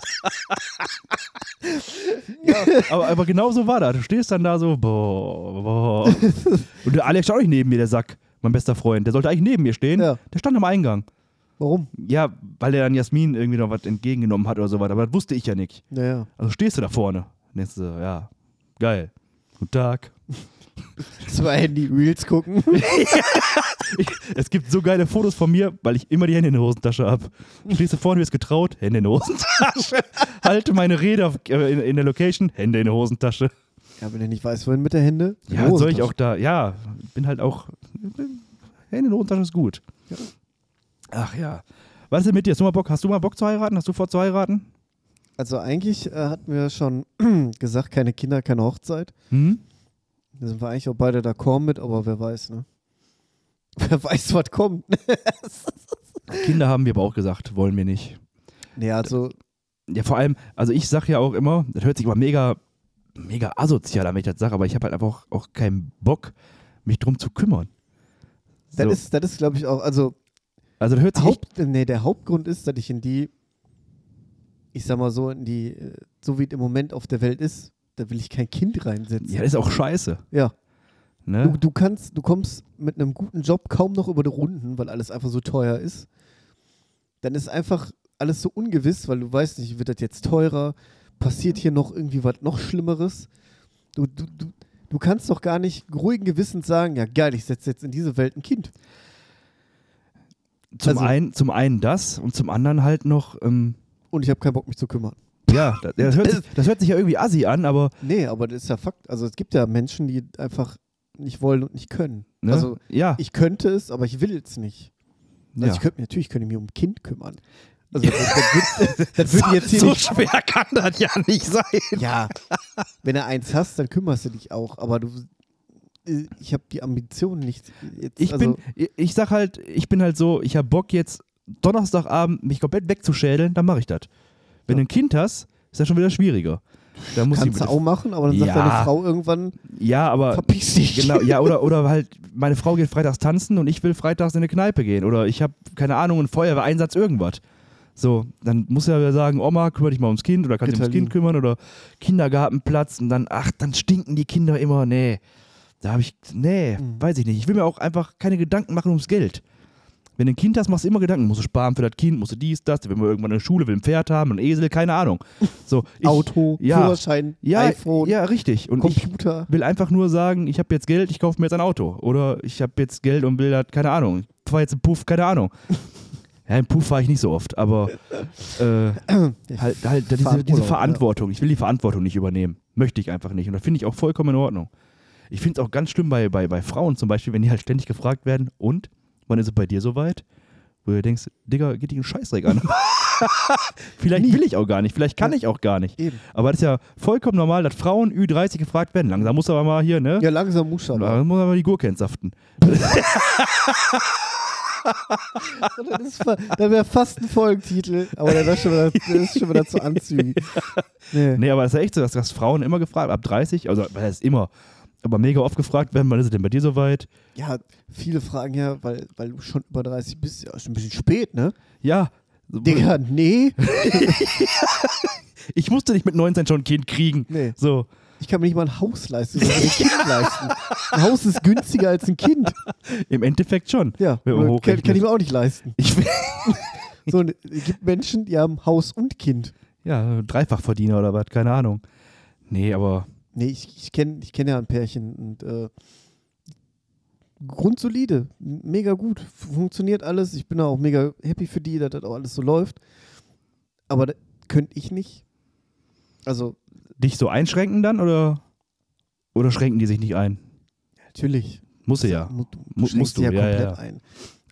Aber, aber genau so war das. Du stehst dann da so, boah, boah. Und der Alex stand auch nicht neben mir, der Sack, mein bester Freund. Der sollte eigentlich neben mir stehen. Ja. Der stand am Eingang. Warum? Ja, weil er dann Jasmin irgendwie noch was entgegengenommen hat oder so weiter. Aber das wusste ich ja nicht. Naja. Also stehst du da vorne. Und denkst du, ja, geil. Guten Tag. Zwei Handy-Reels gucken. Es gibt so geile Fotos von mir, weil ich immer die Hände in der Hosentasche habe. Stehst du vorne, wirst getraut, Hände in der Hosentasche. Halte meine Rede auf, äh, in, in der Location, Hände in der Hosentasche. Ja, wenn er nicht weiß, wohin mit der Hände. Ja, der soll ich auch da, ja, bin halt auch, Hände in der Hosentasche ist gut. Ja. Ach ja. Was ist denn mit dir? Hast du mal Bock, hast du mal Bock zu heiraten? Hast du vor zu heiraten? Also eigentlich äh, hatten wir schon gesagt, keine Kinder, keine Hochzeit. Hm? Da sind wir eigentlich auch beide d'accord mit, aber wer weiß, ne? Wer weiß, was kommt. Kinder haben wir aber auch gesagt, wollen wir nicht. nee, also, Ja, vor allem, also ich sag ja auch immer, das hört sich immer mega, mega asozial an, wenn ich das sage, aber ich habe halt einfach auch, auch keinen Bock, mich drum zu kümmern. das So. ist, das ist glaube ich, auch, also Also das hört sich Haupt, nee, der Hauptgrund ist, dass ich in die, ich sag mal so, in die, äh, so wie es im Moment auf der Welt ist, da will ich kein Kind reinsetzen. ja, das ist auch scheiße. Ja. Ne? Du, du kannst, du kommst mit einem guten Job kaum noch über die Runden, weil alles einfach so teuer ist. Dann ist einfach alles so ungewiss, weil du weißt nicht, wird das jetzt teurer? Passiert hier noch irgendwie was noch Schlimmeres? Du, du, du, du kannst doch gar nicht ruhigen Gewissens sagen, ja geil, ich setze jetzt in diese Welt ein Kind. Zum, also- einen, zum einen das und zum anderen halt noch, ähm, Und ich habe keinen Bock, mich zu kümmern. Ja, das, das, hört sich, das hört sich ja irgendwie assi an, aber Nee, aber das ist ja Fakt. Also es gibt ja Menschen, die einfach nicht wollen und nicht können. ne? Also ja, ich könnte es, aber ich will es nicht. Also ja. ich könnte, natürlich könnte ich mich um ein Kind kümmern. Also das, das, wird, das würde jetzt hier so nicht. schwer kann das ja nicht sein. Ja, wenn du eins hast, dann kümmerst du dich auch. Aber du, äh, ich habe die Ambition nicht. Jetzt, Ich also, bin, ich sag halt, ich bin halt so, ich habe Bock jetzt Donnerstagabend mich komplett wegzuschädeln, dann mache ich das. Wenn du ein Kind hast, ist das schon wieder schwieriger. Da muss kannst du auch machen, aber dann sagt Ja. deine Frau irgendwann, ja, aber verpiss dich. genau, ja oder oder halt meine Frau geht freitags tanzen und ich will freitags in eine Kneipe gehen oder ich habe keine Ahnung einen Feuerwehreinsatz irgendwas. So, dann muss er ja sagen, Oma, kümmere dich mal ums Kind oder kannst dich ums. Kind kümmern oder Kindergartenplatz und dann, ach, dann stinken die Kinder immer, nee. Da habe ich, nee, Mhm. weiß ich nicht. Ich will mir auch einfach keine Gedanken machen ums Geld. Wenn du ein Kind hast, machst du immer Gedanken. Musst du sparen für das Kind, musst du dies, das, wenn wir irgendwann eine Schule, will ein Pferd haben, ein Esel, keine Ahnung. So, ich, Auto, ja, Führerschein, ja, iPhone, ja, richtig. Und ich Computer. will einfach nur sagen, ich habe jetzt Geld, ich kaufe mir jetzt ein Auto. Oder ich habe jetzt Geld und will das, keine Ahnung. Ich fahre jetzt einen Puff, keine Ahnung. Ja, einen Puff fahre ich nicht so oft, aber äh, halt, halt diese, diese Verantwortung. Ich will die Verantwortung nicht übernehmen. Möchte ich einfach nicht. Und das finde ich auch vollkommen in Ordnung. Ich finde es auch ganz schlimm bei, bei, bei Frauen zum Beispiel, wenn die halt ständig gefragt werden, und, wann ist es bei dir soweit? Wo du denkst, Digga, geht dich einen Scheißdreck an. vielleicht Nie. will ich auch gar nicht, vielleicht kann Ja. ich auch gar nicht. Eben. Aber das ist ja vollkommen normal, dass Frauen Ü30 gefragt werden. Langsam muss aber mal hier, ne? Ja, langsam muss aber. Da muss aber die Gurke entsaften. Das, ist das wäre fast ein Folgentitel, aber der ist schon wieder, der ist schon wieder zu anzügig. Nee. Nee, aber es ist ja echt so, dass, dass Frauen immer gefragt, ab 30, also was heißt immer, aber mega oft gefragt werden, wann ist es denn bei dir soweit? Ja, viele fragen ja, weil, weil du schon über 30 bist, ja, ist ein bisschen spät, ne? Ja. Digga, nee. Ich musste nicht mit 19 schon ein Kind kriegen. Nee. So. Ich kann mir nicht mal ein Haus leisten, sondern ein Kind leisten. Ein Haus ist günstiger als ein Kind. Im Endeffekt schon. Ja, kann, kann ich mir auch nicht leisten. Ich will, So, es gibt Menschen, die haben Haus und Kind. ja, Dreifachverdiener oder was, keine Ahnung. Nee, aber Nee, ich, ich kenne ich kenn ja ein Pärchen und äh, grundsolide, mega gut, funktioniert alles. Ich bin da auch mega happy für die, dass das auch alles so läuft. Aber könnte ich nicht. Also, dich so einschränken dann oder, oder schränken die sich nicht ein? natürlich. Muss sie ja. Du schränkst musst du, ja ja, komplett ja. ein.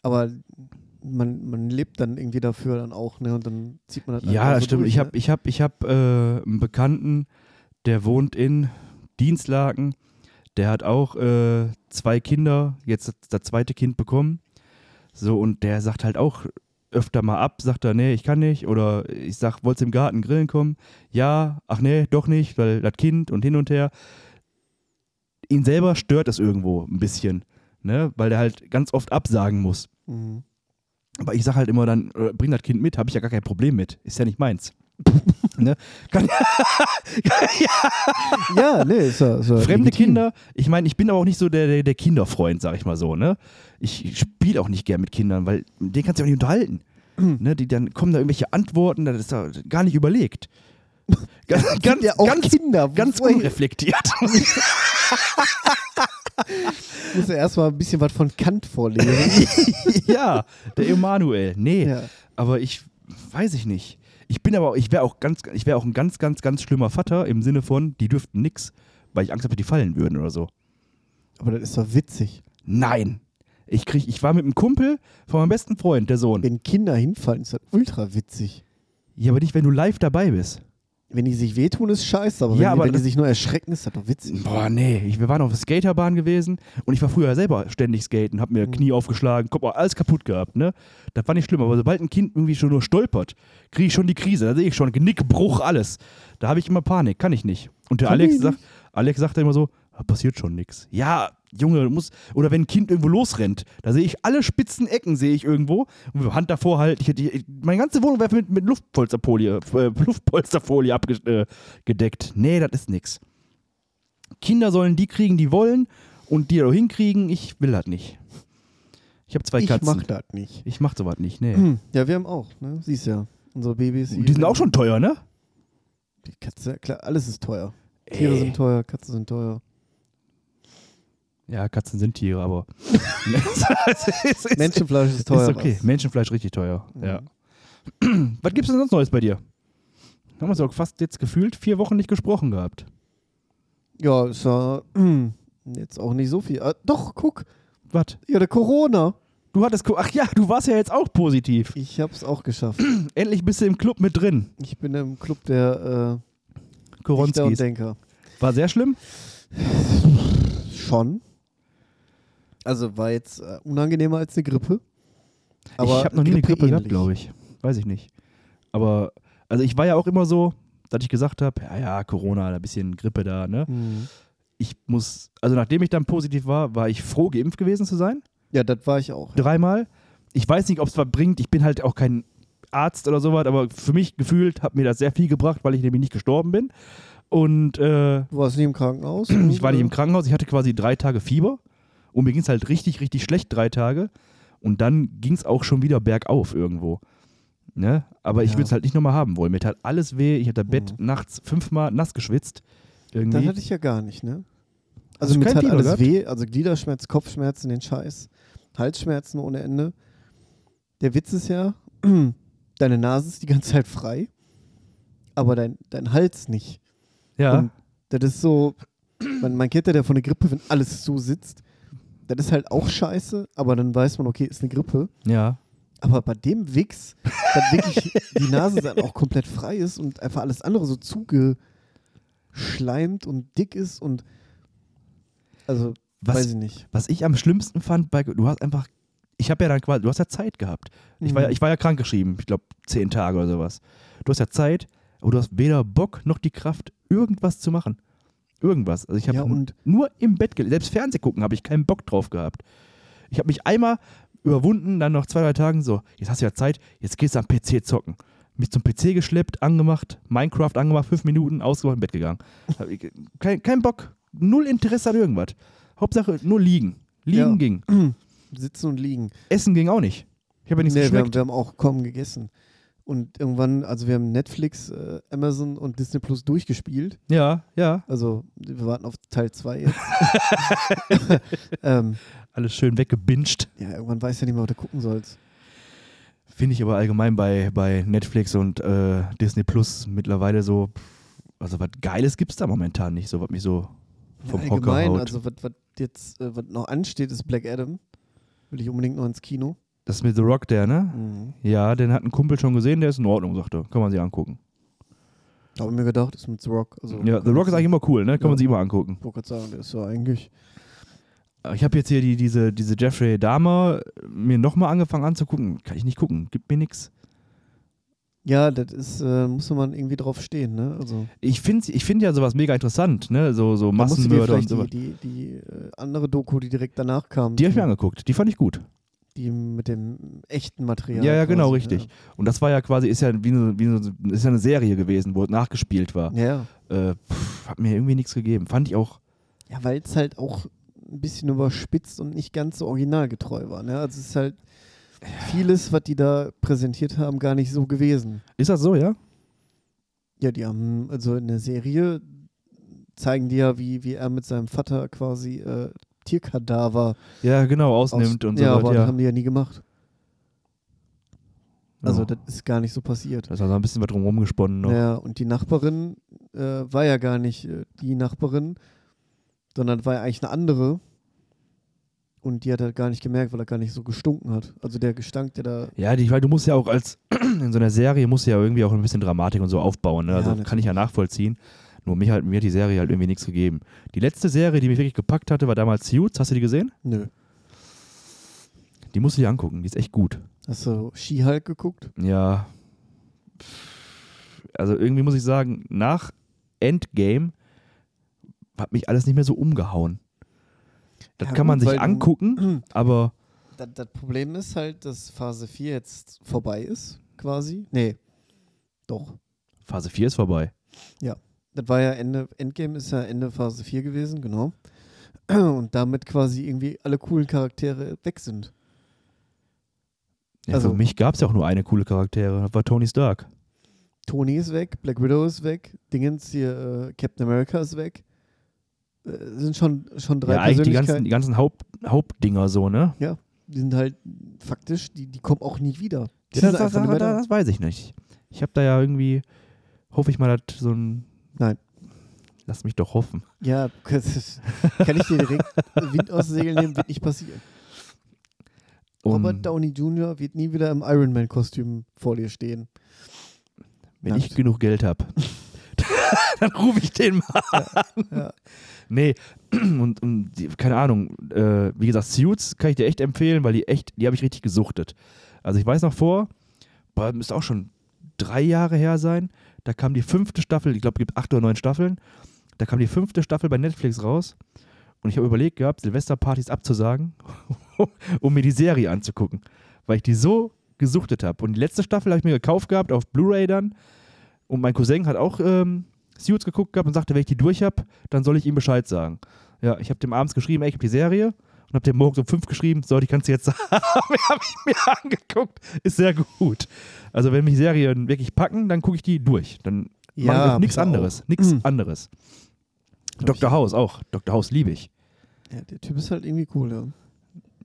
Aber man, man lebt dann irgendwie dafür dann auch, ne? Und dann zieht man das Ja, das so stimmt. durch, Ich ne? habe ich hab, ich hab, äh, einen Bekannten, der wohnt in Dienstlaken. Der hat auch äh, zwei Kinder, jetzt das, das zweite Kind bekommen. So, und der sagt halt auch öfter mal ab, sagt er, nee, ich kann nicht. Oder ich sag, wolltest du im Garten grillen kommen? Ja, ach nee, doch nicht, weil das Kind und hin und her. Ihn selber stört das irgendwo ein bisschen, ne? weil der halt ganz oft absagen muss. Mhm. Aber ich sag halt immer dann, äh, bring das Kind mit, habe ich ja gar kein Problem mit. Ist ja nicht meins. ne? Kann, Ja, nee, ist ja, ist ja Fremde legitim. Kinder, ich meine, ich bin aber auch nicht so der, der, der Kinderfreund, sag ich mal so, ne? Ich spiele auch nicht gern mit Kindern, weil denen kannst du ja auch nicht unterhalten. ne? Die, dann kommen da irgendwelche Antworten, das ist da gar nicht überlegt. Ganz, ganz, ja auch ganz, Kinder. ganz unreflektiert. muss ja erstmal ein bisschen was von Kant vorlesen. ja, der Emanuel. Nee, ja. aber ich weiß ich nicht. Ich bin aber, ich wäre auch ganz, ich wäre auch ein ganz, ganz, ganz schlimmer Vater im Sinne von, die dürften nix, weil ich Angst habe, die fallen würden oder so. Aber das ist doch witzig. Nein. Ich krieg, ich war mit einem Kumpel von meinem besten Freund, der Sohn. Wenn Kinder hinfallen, ist das ultra witzig. Ja, aber nicht, wenn du live dabei bist. Wenn die sich wehtun, ist scheiße, aber Ja, wenn, aber die, wenn die sich nur erschrecken, ist das doch witzig. Boah, nee. Ich, wir waren auf der Skaterbahn gewesen und ich war früher selber ständig skaten, hab mir Mhm. Knie aufgeschlagen, Kopf, alles kaputt gehabt, ne? Das war nicht schlimm, aber sobald ein Kind irgendwie schon nur stolpert, kriege ich schon die Krise. Da sehe ich schon Genickbruch, alles. Da habe ich immer Panik, kann ich nicht. Und der Kann Alex sagt, Alex sagt immer so, "Ah, passiert schon nix. Ja, Junge, du musst, oder wenn ein Kind irgendwo losrennt, da sehe ich alle spitzen Ecken, sehe ich irgendwo. Und Hand davor halt, ich, ich, meine ganze Wohnung wäre mit, mit Luftpolsterfolie, äh, Luftpolsterfolie abgedeckt. Nee, das ist nix. Kinder sollen die kriegen, die wollen und die da hinkriegen. Ich will das nicht. Ich habe zwei Ich Katzen. mach das nicht. ich mach sowas nicht, nee. Hm. Ja, wir haben auch, ne? Siehst ja. Unsere Babys. Die sind auch schon teuer, ne? Die Katze, klar, alles ist teuer. Tiere Ey. sind teuer, Katzen sind teuer. Ja, Katzen sind Tiere, aber. Es ist- Menschenfleisch ist teuer. Ist okay. was. Menschenfleisch richtig teuer. Mhm. Ja. Was gibt's denn sonst Neues bei dir? Haben wir so fast jetzt gefühlt vier Wochen nicht gesprochen gehabt. Ja, ist ja jetzt auch nicht so viel. Ah, doch, guck. Was? Ja, der Corona. Du hattest. Ach ja, du warst ja jetzt auch positiv. Ich hab's auch geschafft. Endlich bist du im Club mit drin. Ich bin im Club der äh, Dichter und. Denker. War sehr schlimm. Schon. Also war jetzt äh, unangenehmer als eine Grippe. ich habe noch nie eine Grippe gehabt, glaube ich. Weiß ich nicht. Aber, also ich war ja auch immer so, dass ich gesagt habe, ja, ja, Corona, ein bisschen Grippe da, ne? Mhm. Ich muss, also nachdem ich dann positiv war, war ich froh, geimpft gewesen zu sein. Ja, das war ich auch. Dreimal. Ich weiß nicht, ob es was bringt. Ich bin halt auch kein Arzt oder sowas, aber für mich gefühlt hat mir das sehr viel gebracht, weil ich nämlich nicht gestorben bin. Und äh, Du warst nie im Krankenhaus? ich war nicht im Krankenhaus, ich hatte quasi drei Tage Fieber und mir ging es halt richtig, richtig schlecht drei Tage. Und dann ging es auch schon wieder bergauf irgendwo. Ne? Aber ich Ja. würde es halt nicht nochmal haben wollen. Mir tat alles weh. Ich hatte Bett nachts fünfmal nass geschwitzt. Das Irgendwie. hatte ich ja gar nicht, ne? Also mir tat Fieber alles gehabt? weh, also Gliederschmerz, Kopfschmerzen, den Scheiß, Halsschmerzen ohne Ende. Der Witz ist ja, deine Nase ist die ganze Zeit frei, aber dein, dein Hals nicht. ja. Und das ist so, man, man kennt ja der von der Grippe, wenn alles so sitzt. Das ist halt auch scheiße, aber dann weiß man, okay, ist eine Grippe. ja. Aber bei dem Wix, dass wirklich die Nase dann auch komplett frei ist und einfach alles andere so zugeschleimt und dick ist und also Was, weiß ich nicht. was ich am schlimmsten fand, bei, du hast einfach, ich habe ja dann quasi, du hast ja Zeit gehabt. Ich, war, ja- Mhm. ich war ja krankgeschrieben, ich glaube zehn Tage oder sowas. Du hast ja Zeit, aber du hast weder Bock noch die Kraft, irgendwas zu machen. Irgendwas. Also ich habe Ja, nur im Bett gelegen. Selbst Fernseh gucken habe ich keinen Bock drauf gehabt. Ich habe mich einmal überwunden, dann noch zwei, drei Tagen so, jetzt hast du ja Zeit, jetzt gehst du am PC zocken. Mich zum PC geschleppt, angemacht, Minecraft angemacht, fünf Minuten, ausgemacht, im Bett gegangen. Kein, kein Bock, null Interesse an irgendwas. Hauptsache nur liegen. Liegen Ja. ging. Sitzen und liegen. Essen ging auch nicht. Ich habe ja nichts Nee, wir, haben, geschmeckt. wir haben auch kaum gegessen. Und irgendwann, also wir haben Netflix, äh, Amazon und Disney Plus durchgespielt. Ja, ja. Also wir warten auf Teil 2 jetzt. ähm, Alles schön weggebinged. ja, irgendwann weiß ja nicht mehr, was du gucken sollst. Finde ich aber allgemein bei, bei Netflix und äh, Disney Plus mittlerweile so, also was Geiles gibt es da momentan nicht, so was mich so vom Ja, Hocker allgemein, haut. also was was jetzt äh, was noch ansteht, ist Black Adam. Will ich unbedingt noch ins Kino. Das ist mit The Rock, der, ne? Mhm. Ja, den hat ein Kumpel schon gesehen, der ist in Ordnung, sagt er. Kann man sich angucken. Habe mir gedacht, ist mit The Rock. Also, Ja, The Rock ist eigentlich immer cool, ne? Kann Ja. man sich immer angucken. Ich wollte gerade sagen, der ist ja eigentlich. Ich habe jetzt hier die, diese, diese Jeffrey Dahmer mir nochmal angefangen anzugucken. Kann ich nicht gucken, gibt mir nichts. Ja, das ist, äh, muss man irgendwie drauf stehen, ne? Also Ich finde ich find ja sowas mega interessant, ne? So, so Massenmörder und so. die, die, die äh, andere Doku, die direkt danach kam. Die habe ich mir angeguckt, die fand ich gut. Die mit dem echten Material. Ja, ja, genau, quasi, richtig. Und das war ja quasi, ist ja wie eine, wie eine, ist ja eine Serie gewesen, wo nachgespielt war. Ja, ja. Äh, pff, hat mir irgendwie nichts gegeben. Fand ich auch. ja weil es halt auch ein bisschen überspitzt und nicht ganz so originalgetreu war. Ne? Also es ist halt vieles, was die da präsentiert haben, gar nicht so gewesen. Ist das so, ja? Ja, die haben, also in der Serie zeigen die ja, wie, wie er mit seinem Vater quasi äh, Tierkadaver Ja, genau, aus- ausnimmt und so Ja, weiter. aber Ja. das haben die ja nie gemacht. Also Ja. das ist gar nicht so passiert. Da ist also ein bisschen was drum rumgesponnen noch. Ja, und die Nachbarin äh, war ja gar nicht äh, die Nachbarin, sondern war ja eigentlich eine andere. Und die hat er gar nicht gemerkt, weil er gar nicht so gestunken hat. Also der Gestank, der da. Ja, die, weil du musst ja auch als in so einer Serie musst du ja irgendwie auch ein bisschen Dramatik und so aufbauen. Ne? Ja, Also kann ich ja nachvollziehen. Nur mich halt, mir hat die Serie halt irgendwie nichts gegeben. Die letzte Serie, die mich wirklich gepackt hatte, war damals Suits. Hast du die gesehen? Nö. Die musst du dir angucken. Die ist echt gut. Hast du She-Hulk geguckt? Ja. Also irgendwie muss ich sagen, nach Endgame hat mich alles nicht mehr so umgehauen. Das Ja, kann man gut, sich angucken, aber Das, das Problem ist halt, dass Phase 4 jetzt vorbei ist, quasi. Nee. Doch. Phase 4 ist vorbei. Das war ja Ende, Endgame ist ja Ende Phase 4 gewesen, genau. Und damit quasi irgendwie alle coolen Charaktere weg sind. Ja, Also- für mich gab es ja auch nur eine coole Charaktere. Das war Tony Stark. Tony ist weg, Black Widow ist weg, Dingens hier, äh, Captain America ist weg. Äh, sind schon, schon drei Ja, eigentlich die ganzen, die ganzen Haupt, Hauptdinger so, ne? die sind halt faktisch, die, die kommen auch nie wieder. Ja, das, das, das, da. das weiß ich nicht. Ich habe da ja irgendwie hoffe ich mal, dass so ein. Nein. Lass mich doch hoffen. Ja, kann ich dir direkt Wind aus den Segeln nehmen, wird nicht passieren. Um, Robert Downey Jr. wird nie wieder im Iron Man-Kostüm vor dir stehen. wenn Nackt. ich genug Geld habe, dann rufe ich den mal an. Ja. Nee, und, und die, keine Ahnung, äh, wie gesagt, Suits kann ich dir echt empfehlen, weil die echt, die habe ich richtig gesuchtet. Also ich weiß noch vor, boah, müsste auch schon drei Jahre her sein, da kam die fünfte Staffel, ich glaube, es gibt acht oder neun Staffeln, da kam die fünfte Staffel bei Netflix raus. Und ich habe überlegt gehabt, Silvesterpartys abzusagen, um mir die Serie anzugucken, weil ich die so gesuchtet habe. Und die letzte Staffel habe ich mir gekauft gehabt, auf Blu-ray dann. Und mein Cousin hat auch ähm, Suits geguckt gehabt und sagte, wenn ich die durch habe, dann soll ich ihm Bescheid sagen. Ja, ich habe dem abends geschrieben, ey, ich habe die Serie und habe dem morgens um fünf geschrieben, so, die kannst du jetzt haben. habe ich mir angeguckt. Ist sehr gut. Also wenn mich Serien wirklich packen, dann gucke ich die durch. Dann Ja, mache ich nichts anderes. Nichts Mhm. anderes. Dr. House auch. Dr. House liebe ich. Ja, der Typ ist halt irgendwie cool, ja.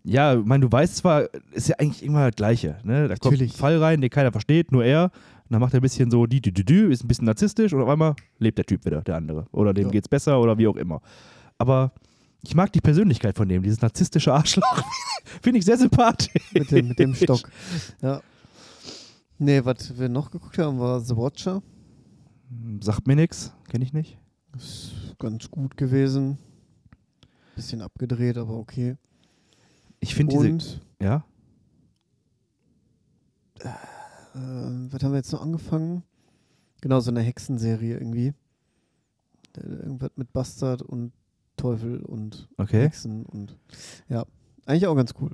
Ja, ich meine, du weißt zwar, ist ja eigentlich immer das Gleiche. Ne? Da kommt ein. Fall rein, den keiner versteht, nur er. Und dann macht er ein bisschen so die, die, die, die, ist ein bisschen narzisstisch und auf einmal lebt der Typ wieder, der andere. Oder dem Ja. geht's besser oder wie auch immer. Aber ich mag die Persönlichkeit von dem, dieses narzisstische Arschloch. Finde ich sehr sympathisch. Mit dem, mit dem Stock. Ja. Nee, was wir noch geguckt haben, war The Watcher. Sagt mir nix, kenne ich nicht. Ist ganz gut gewesen. Bisschen abgedreht, aber okay. Ich finde diese. Ja? äh, was haben wir jetzt noch angefangen? Genau, so eine Hexenserie irgendwie. Irgendwas mit Bastard und Teufel und Okay. Hexen und ja, eigentlich auch ganz cool.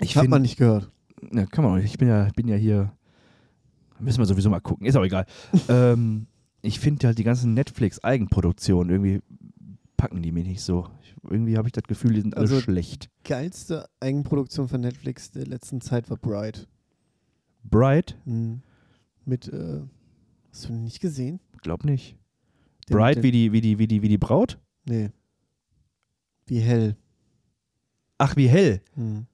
Ich Hat find- man nicht gehört. Ja, kann man auch nicht. Ich bin ja, bin ja hier. Müssen wir sowieso mal gucken. Ist auch egal. ähm, ich finde halt die ganzen Netflix-Eigenproduktionen irgendwie packen die mich nicht so. Ich, irgendwie habe ich das Gefühl, die sind alle Also- schlecht. Geilste Eigenproduktion von Netflix der letzten Zeit war Bright. Bright? Mhm. Mit, äh, hast du nicht gesehen? Glaub nicht. Den- Bright den- wie die, wie die, wie die, wie die Braut? Nee. Wie hell. Ach, wie hell. Mhm.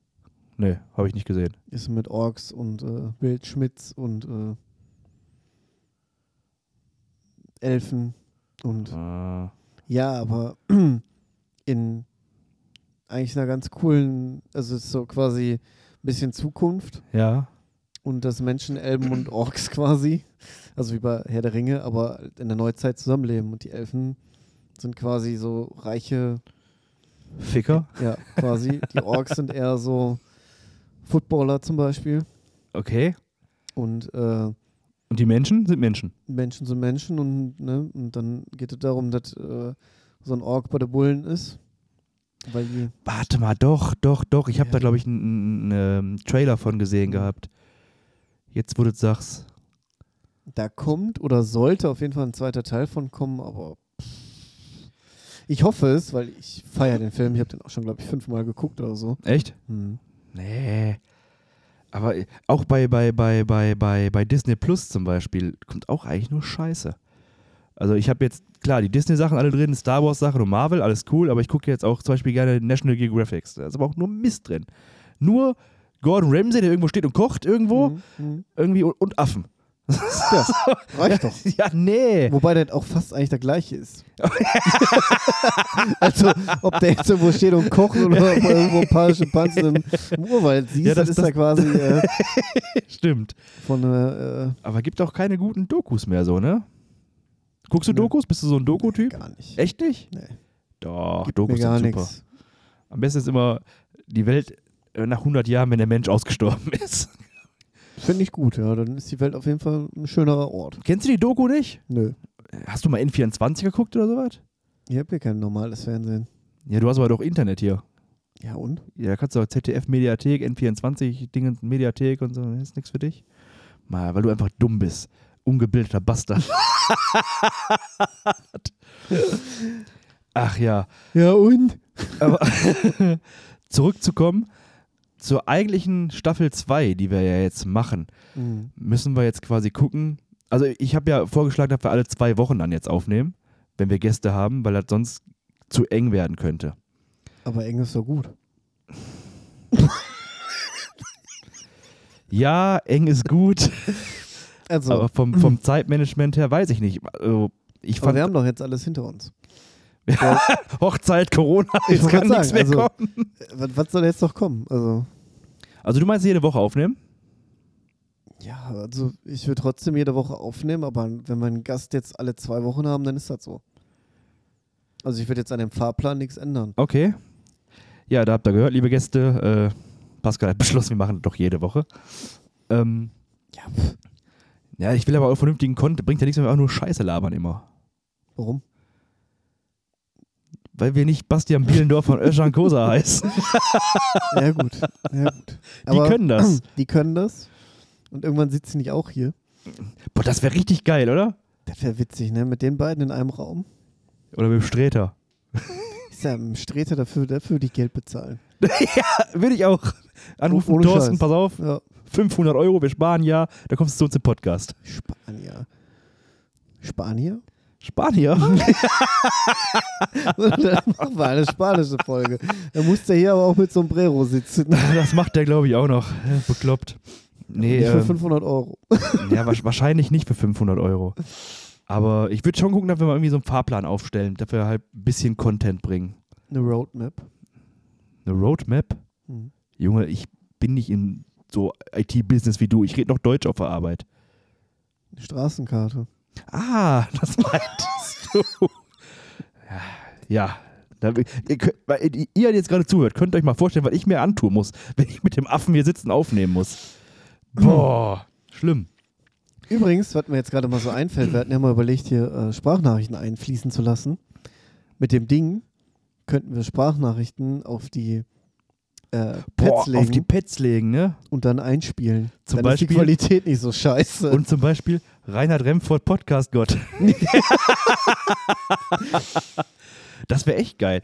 Nee, habe ich nicht gesehen. Ist mit Orks und äh, Bild Schmitz und äh, Elfen und Äh, ja, aber in eigentlich einer ganz coolen, also es ist so quasi ein bisschen Zukunft ja. Und dass Menschen, Elben und Orks quasi, also wie bei Herr der Ringe, aber in der Neuzeit zusammenleben und die Elfen sind quasi so reiche, Ficker. ja, quasi, die Orks sind eher so Footballer zum Beispiel Okay. und äh, Und die Menschen sind Menschen. Menschen sind Menschen und, ne, und dann geht es darum, dass äh, so ein Ork bei der Bullen ist. Warte mal, doch, doch, doch. Ich habe Ja. da, glaube ich, einen, einen ähm, Trailer von gesehen gehabt. Jetzt, wo du sagst. da kommt oder sollte auf jeden Fall ein zweiter Teil von kommen, aber ich hoffe es, weil ich feiere den Film. Ich habe den auch schon, glaube ich, fünfmal geguckt oder so. Echt? Hm. Nee. Aber auch bei, bei, bei, bei, bei, bei Disney Plus zum Beispiel kommt auch eigentlich nur Scheiße. Also ich habe jetzt, klar, die Disney-Sachen alle drin, Star Wars-Sachen und Marvel, alles cool, aber ich gucke jetzt auch zum Beispiel gerne National Geographics. Da ist aber auch nur Mist drin. Nur Gordon Ramsay, der irgendwo steht und kocht irgendwo, Hm, hm. irgendwie und, Affen. Ja, reicht doch. Ja, nee. Wobei das auch fast eigentlich der gleiche ist. also, ob der jetzt irgendwo steht und kocht oder ob er irgendwo ein paar Schimpansen im, im Urwald siehst, Ja, das, das- ist ja quasi äh, Stimmt. von äh, Aber gibt auch keine guten Dokus mehr so, ne? Guckst du Nö. Dokus? Bist du so ein Doku-Typ? gar nicht. Echt nicht? Nee. Doch, Gibt Dokus gar sind super. nichts. Am besten ist immer die Welt äh, nach 100 Jahren, wenn der Mensch ausgestorben ist. Finde ich gut, ja. Dann ist die Welt auf jeden Fall ein schönerer Ort. Kennst du die Doku nicht? Nö. Hast du mal N24 geguckt oder sowas? Ich habe hier kein normales Fernsehen. Ja, du hast aber doch Internet hier. Ja, und? Ja, da kannst du auch ZDF Mediathek, N24 Dinge, Mediathek und so. Das ist nichts für dich. Mal, weil du einfach dumm bist. Ungebildeter Bastard. Ach ja. Ja, und? Aber zurückzukommen zur eigentlichen Staffel 2, die wir ja jetzt machen, Mhm. müssen wir jetzt quasi gucken. Also ich habe ja vorgeschlagen, dass wir alle zwei Wochen dann jetzt aufnehmen, wenn wir Gäste haben, weil das sonst zu eng werden könnte. Aber eng ist doch gut. Ja, eng ist gut, Also, aber vom, vom Zeitmanagement her weiß ich nicht. Also, ich aber fand wir haben doch jetzt alles hinter uns. Hochzeit, Corona, Ich jetzt kann nichts mehr sagen, also- kommen. Was, was soll jetzt noch kommen? Also, Also du meinst jede Woche aufnehmen? ja, also ich würde trotzdem jede Woche aufnehmen, aber wenn wir einen Gast jetzt alle zwei Wochen haben, dann ist das so. Also ich würde jetzt an dem Fahrplan nichts ändern. Okay. Ja, da habt ihr gehört, liebe Gäste. Äh, Pascal hat beschlossen, wir machen das doch jede Woche. Ähm, Ja, ja, ich will aber auch vernünftigen Content. Bringt ja nichts, wenn wir auch nur Scheiße labern immer. warum? Weil wir nicht Bastian Bielendorf von Özcan Kosa heißen. Ja gut, ja gut. Die können das. Die können das. Und irgendwann sitzt sie nicht auch hier. Boah, das wäre richtig geil, oder? Das wäre witzig, ne? Mit den beiden in einem Raum. Oder mit dem Sträter. Ist ja ein Streter dafür, dafür die Geld bezahlen. ja, würde ich auch. Anrufen, Ohne Thorsten, pass auf, Ja, 500 Euro, wir sparen ja, da kommst du zu uns im Podcast. Spanier. Spanier? Spanier? dann machen wir eine spanische Folge. Da muss der hier aber auch mit Sombrero sitzen. das macht der, glaube ich, auch noch. Bekloppt. Nee, Nicht für ähm, 500 Euro. ja, wa- wahrscheinlich nicht für 500 Euro. Aber ich würde schon gucken, dass wir mal irgendwie so einen Fahrplan aufstellen, dass wir halt ein bisschen Content bringen. Eine Roadmap. Eine Roadmap? Hm. Junge, ich bin nicht in so IT-Business wie du. Ich rede noch Deutsch auf der Arbeit. Eine Straßenkarte. Ah, das meintest du. Ja, da, ihr, könnt, weil ihr jetzt gerade zuhört, könnt euch mal vorstellen, was ich mir antun muss, wenn ich mit dem Affen hier sitzen aufnehmen muss. Boah, schlimm. Übrigens, was mir jetzt gerade mal so einfällt, wir hatten ja mal überlegt, hier äh, Sprachnachrichten einfließen zu lassen. Mit dem Ding könnten wir Sprachnachrichten auf die äh, Pads Boah, legen auf die Pads legen, ne? und dann einspielen. Zum dann ist die Beispiel- Qualität nicht so scheiße. Und zum Beispiel Reinhard Remford Podcast Gott. das wäre echt geil.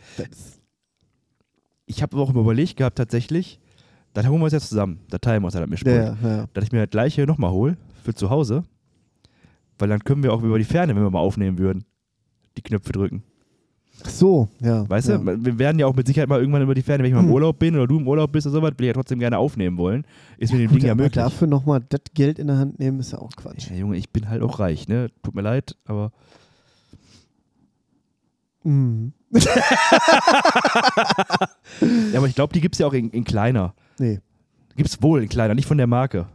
Ich habe auch überlegt gehabt, tatsächlich, dann holen wir uns ja zusammen. Da teilen wir uns ja das Mischpult. ja, ja. dass ich mir das gleiche nochmal hole für zu Hause. Weil dann können wir auch über die Ferne, wenn wir mal aufnehmen würden, die Knöpfe drücken. So, ja. Weißt ja. du, wir werden ja auch mit Sicherheit mal irgendwann über die Ferne, wenn ich mal im Hm. Urlaub bin oder du im Urlaub bist oder sowas, will ich ja trotzdem gerne aufnehmen wollen. Ist mit dem Gut, Ding ja möglich. dafür nochmal das Geld in der Hand nehmen, ist ja auch Quatsch. Ja, Junge, ich bin halt auch reich, ne? Tut mir leid, aber Mhm. ja, aber ich glaube, die gibt es ja auch in, in kleiner. Nee. Gibt es wohl in kleiner, nicht von der Marke.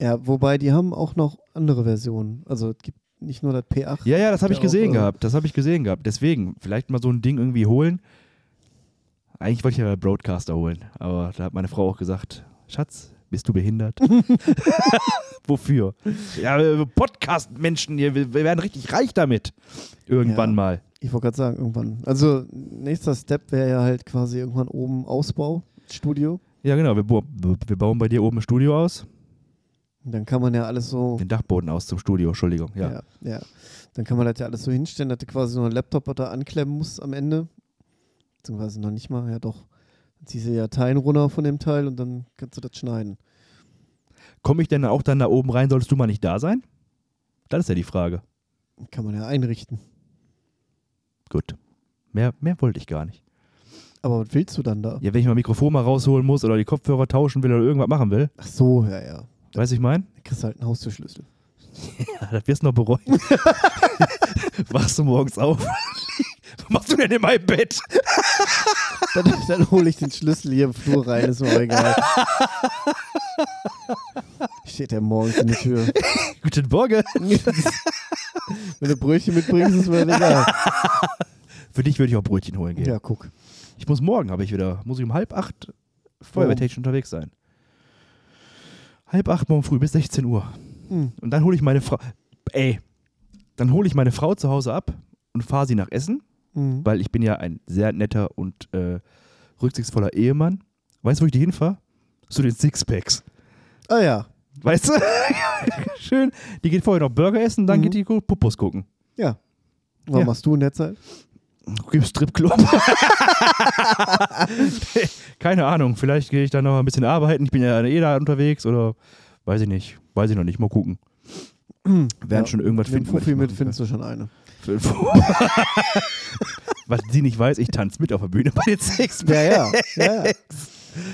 Ja, wobei die haben auch noch andere Versionen. Also es gibt nicht nur das P8. Ja, ja, das habe ich gesehen auch, äh, gehabt. Das habe ich gesehen gehabt. Deswegen, vielleicht mal so ein Ding irgendwie holen. Eigentlich wollte ich ja Broadcaster holen, aber da hat meine Frau auch gesagt, Schatz, bist du behindert? Wofür? Ja, äh, Podcast-Menschen, wir werden richtig reich damit. Irgendwann Ja. mal. Ich wollte gerade sagen, irgendwann. Also nächster Step wäre ja halt quasi irgendwann oben Ausbau, Studio. Ja, genau, wir, wir bauen bei dir oben ein Studio aus. Dann kann man ja alles so. Den Dachboden aus zum Studio, Entschuldigung. Ja. Ja. ja, Dann kann man das ja alles so hinstellen, dass du quasi nur einen Laptop da anklemmen musst am Ende. Beziehungsweise noch nicht mal, ja doch. Dann ziehst du ja Dateien runter von dem Teil und dann kannst du das schneiden. Komme ich denn auch dann da oben rein, solltest du mal nicht da sein? Das ist ja die Frage. Kann man ja einrichten. Gut. Mehr, mehr wollte ich gar nicht. Aber was willst du dann da? Ja, wenn ich mal Mikrofon mal rausholen muss oder die Kopfhörer tauschen will oder irgendwas machen will, Ach so, ja, ja. Weißt du, ich meine? Dann kriegst du halt einen Haustürschlüssel. Ja, das wirst du noch bereuen. Wachst du morgens auf? Was machst du denn in meinem Bett? Dann, dann hole ich den Schlüssel hier im Flur rein, ist mir egal. Steht der morgens in der Tür. Guten Morgen. Wenn du Brötchen mitbringst, ist mir egal. Für dich würde ich auch Brötchen holen gehen. Ja, guck. Ich muss morgen, habe ich wieder, muss ich um halb acht feuerwehrtechnisch unterwegs sein. Halb acht morgen früh bis 16 Uhr. Hm. Und dann hole ich meine Frau, ey, dann hole ich meine Frau zu Hause ab und fahre sie nach Essen, Mhm. weil ich bin ja ein sehr netter und äh, rücksichtsvoller Ehemann. Weißt du, wo ich die hinfahre? Zu den Sixpacks. Ah ja, Weißt du? Schön. Die geht vorher noch Burger essen, dann Mhm. geht die Puppos gucken. ja. Was Ja. machst du in der Zeit? Stripclub? Keine Ahnung. Vielleicht gehe ich dann noch ein bisschen arbeiten. Ich bin ja eh da unterwegs oder weiß ich nicht. Weiß ich noch nicht. Mal gucken. Werden Ja, schon irgendwas finden. ich mit findest du schon eine. Was sie nicht weiß, ich tanze mit auf der Bühne bei den Sixpacks. Ja, ja. ja, ja.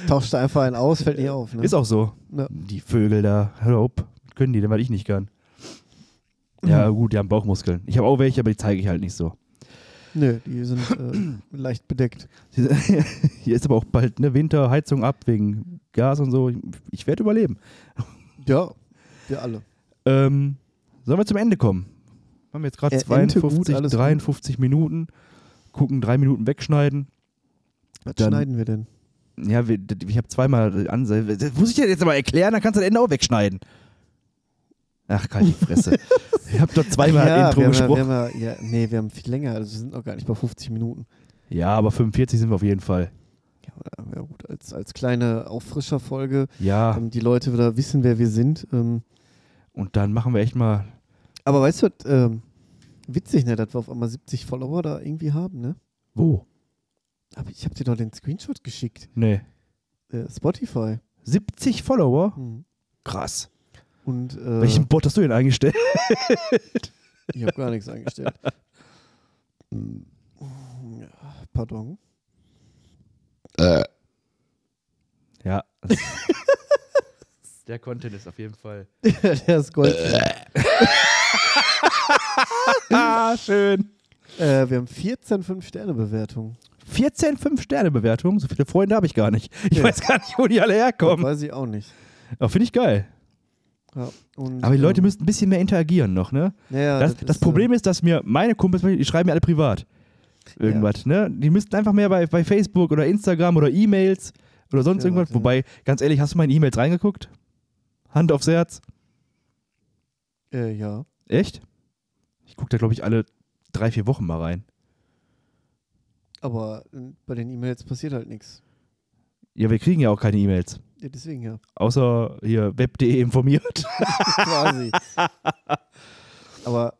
Tauscht einfach einen aus, fällt nicht auf. Ne? Ist auch so. Ja. Die Vögel da, auf, können die denn, weil ich nicht kann. Ja, gut, die haben Bauchmuskeln. Ich habe auch welche, aber die zeige ich halt nicht so. Nö, die sind äh, leicht bedeckt. Hier ist aber auch bald ne, Winter, Heizung ab wegen Gas und so. Ich werde überleben. Ja, wir alle. Ähm, sollen wir zum Ende kommen? Haben wir jetzt gerade Äh, Ente 52, gut, alles gut. 53 Minuten. Gucken, drei Minuten wegschneiden. Was Dann- schneiden wir denn? Ja, ich habe zweimal Anse Das muss ich dir jetzt aber erklären, dann kannst du das Ende auch wegschneiden. Ach, kalt die Fresse. ich habe doch zweimal ja, Intro wir haben, gesprochen. Wir haben, ja, nee, wir haben viel länger. Also wir sind noch gar nicht bei 50 Minuten. Ja, aber 45 sind wir auf jeden Fall. Ja, gut, als, als kleine Auffrischerfolge, Ja, damit die Leute wieder wissen, wer wir sind. Ähm, und dann machen wir echt mal. aber weißt du, ähm, witzig, ne, dass wir auf einmal 70 Follower da irgendwie haben, ne? Wo? Aber ich habe dir doch den Screenshot geschickt. Nee. Äh, Spotify. 70 Follower? Hm. Krass. Und äh, Welchen Bot hast du denn eingestellt? ich habe gar nichts eingestellt. Hm. Ja, Pardon. Ja. das- Der Content ist auf jeden Fall. Der ist Gold. ah, schön. äh, wir haben 14 5-Sterne-Bewertungen. 14 5-Sterne-Bewertungen. So viele Freunde habe ich gar nicht. Ich Ja. weiß gar nicht, wo die alle herkommen. Weiß ich auch nicht. Aber finde ich geil. Ja, Aber die Leute ähm, müssten ein bisschen mehr interagieren noch, ne? ja, Das, das ist, äh, Problem ist, dass mir meine Kumpels, die schreiben mir alle privat. Irgendwas, ne? Die müssten einfach mehr bei, bei Facebook oder Instagram oder E-Mails oder sonst Ja, irgendwas. warte. Wobei, ganz ehrlich, hast du mal in E-Mails reingeguckt? Hand aufs Herz. Äh, ja. Echt? Ich gucke da, glaube ich, alle drei, vier Wochen mal rein. Aber äh, bei den E-Mails passiert halt nichts. Ja, wir kriegen ja auch keine E-Mails. Ja, deswegen ja. Außer hier web.de informiert. Quasi. Aber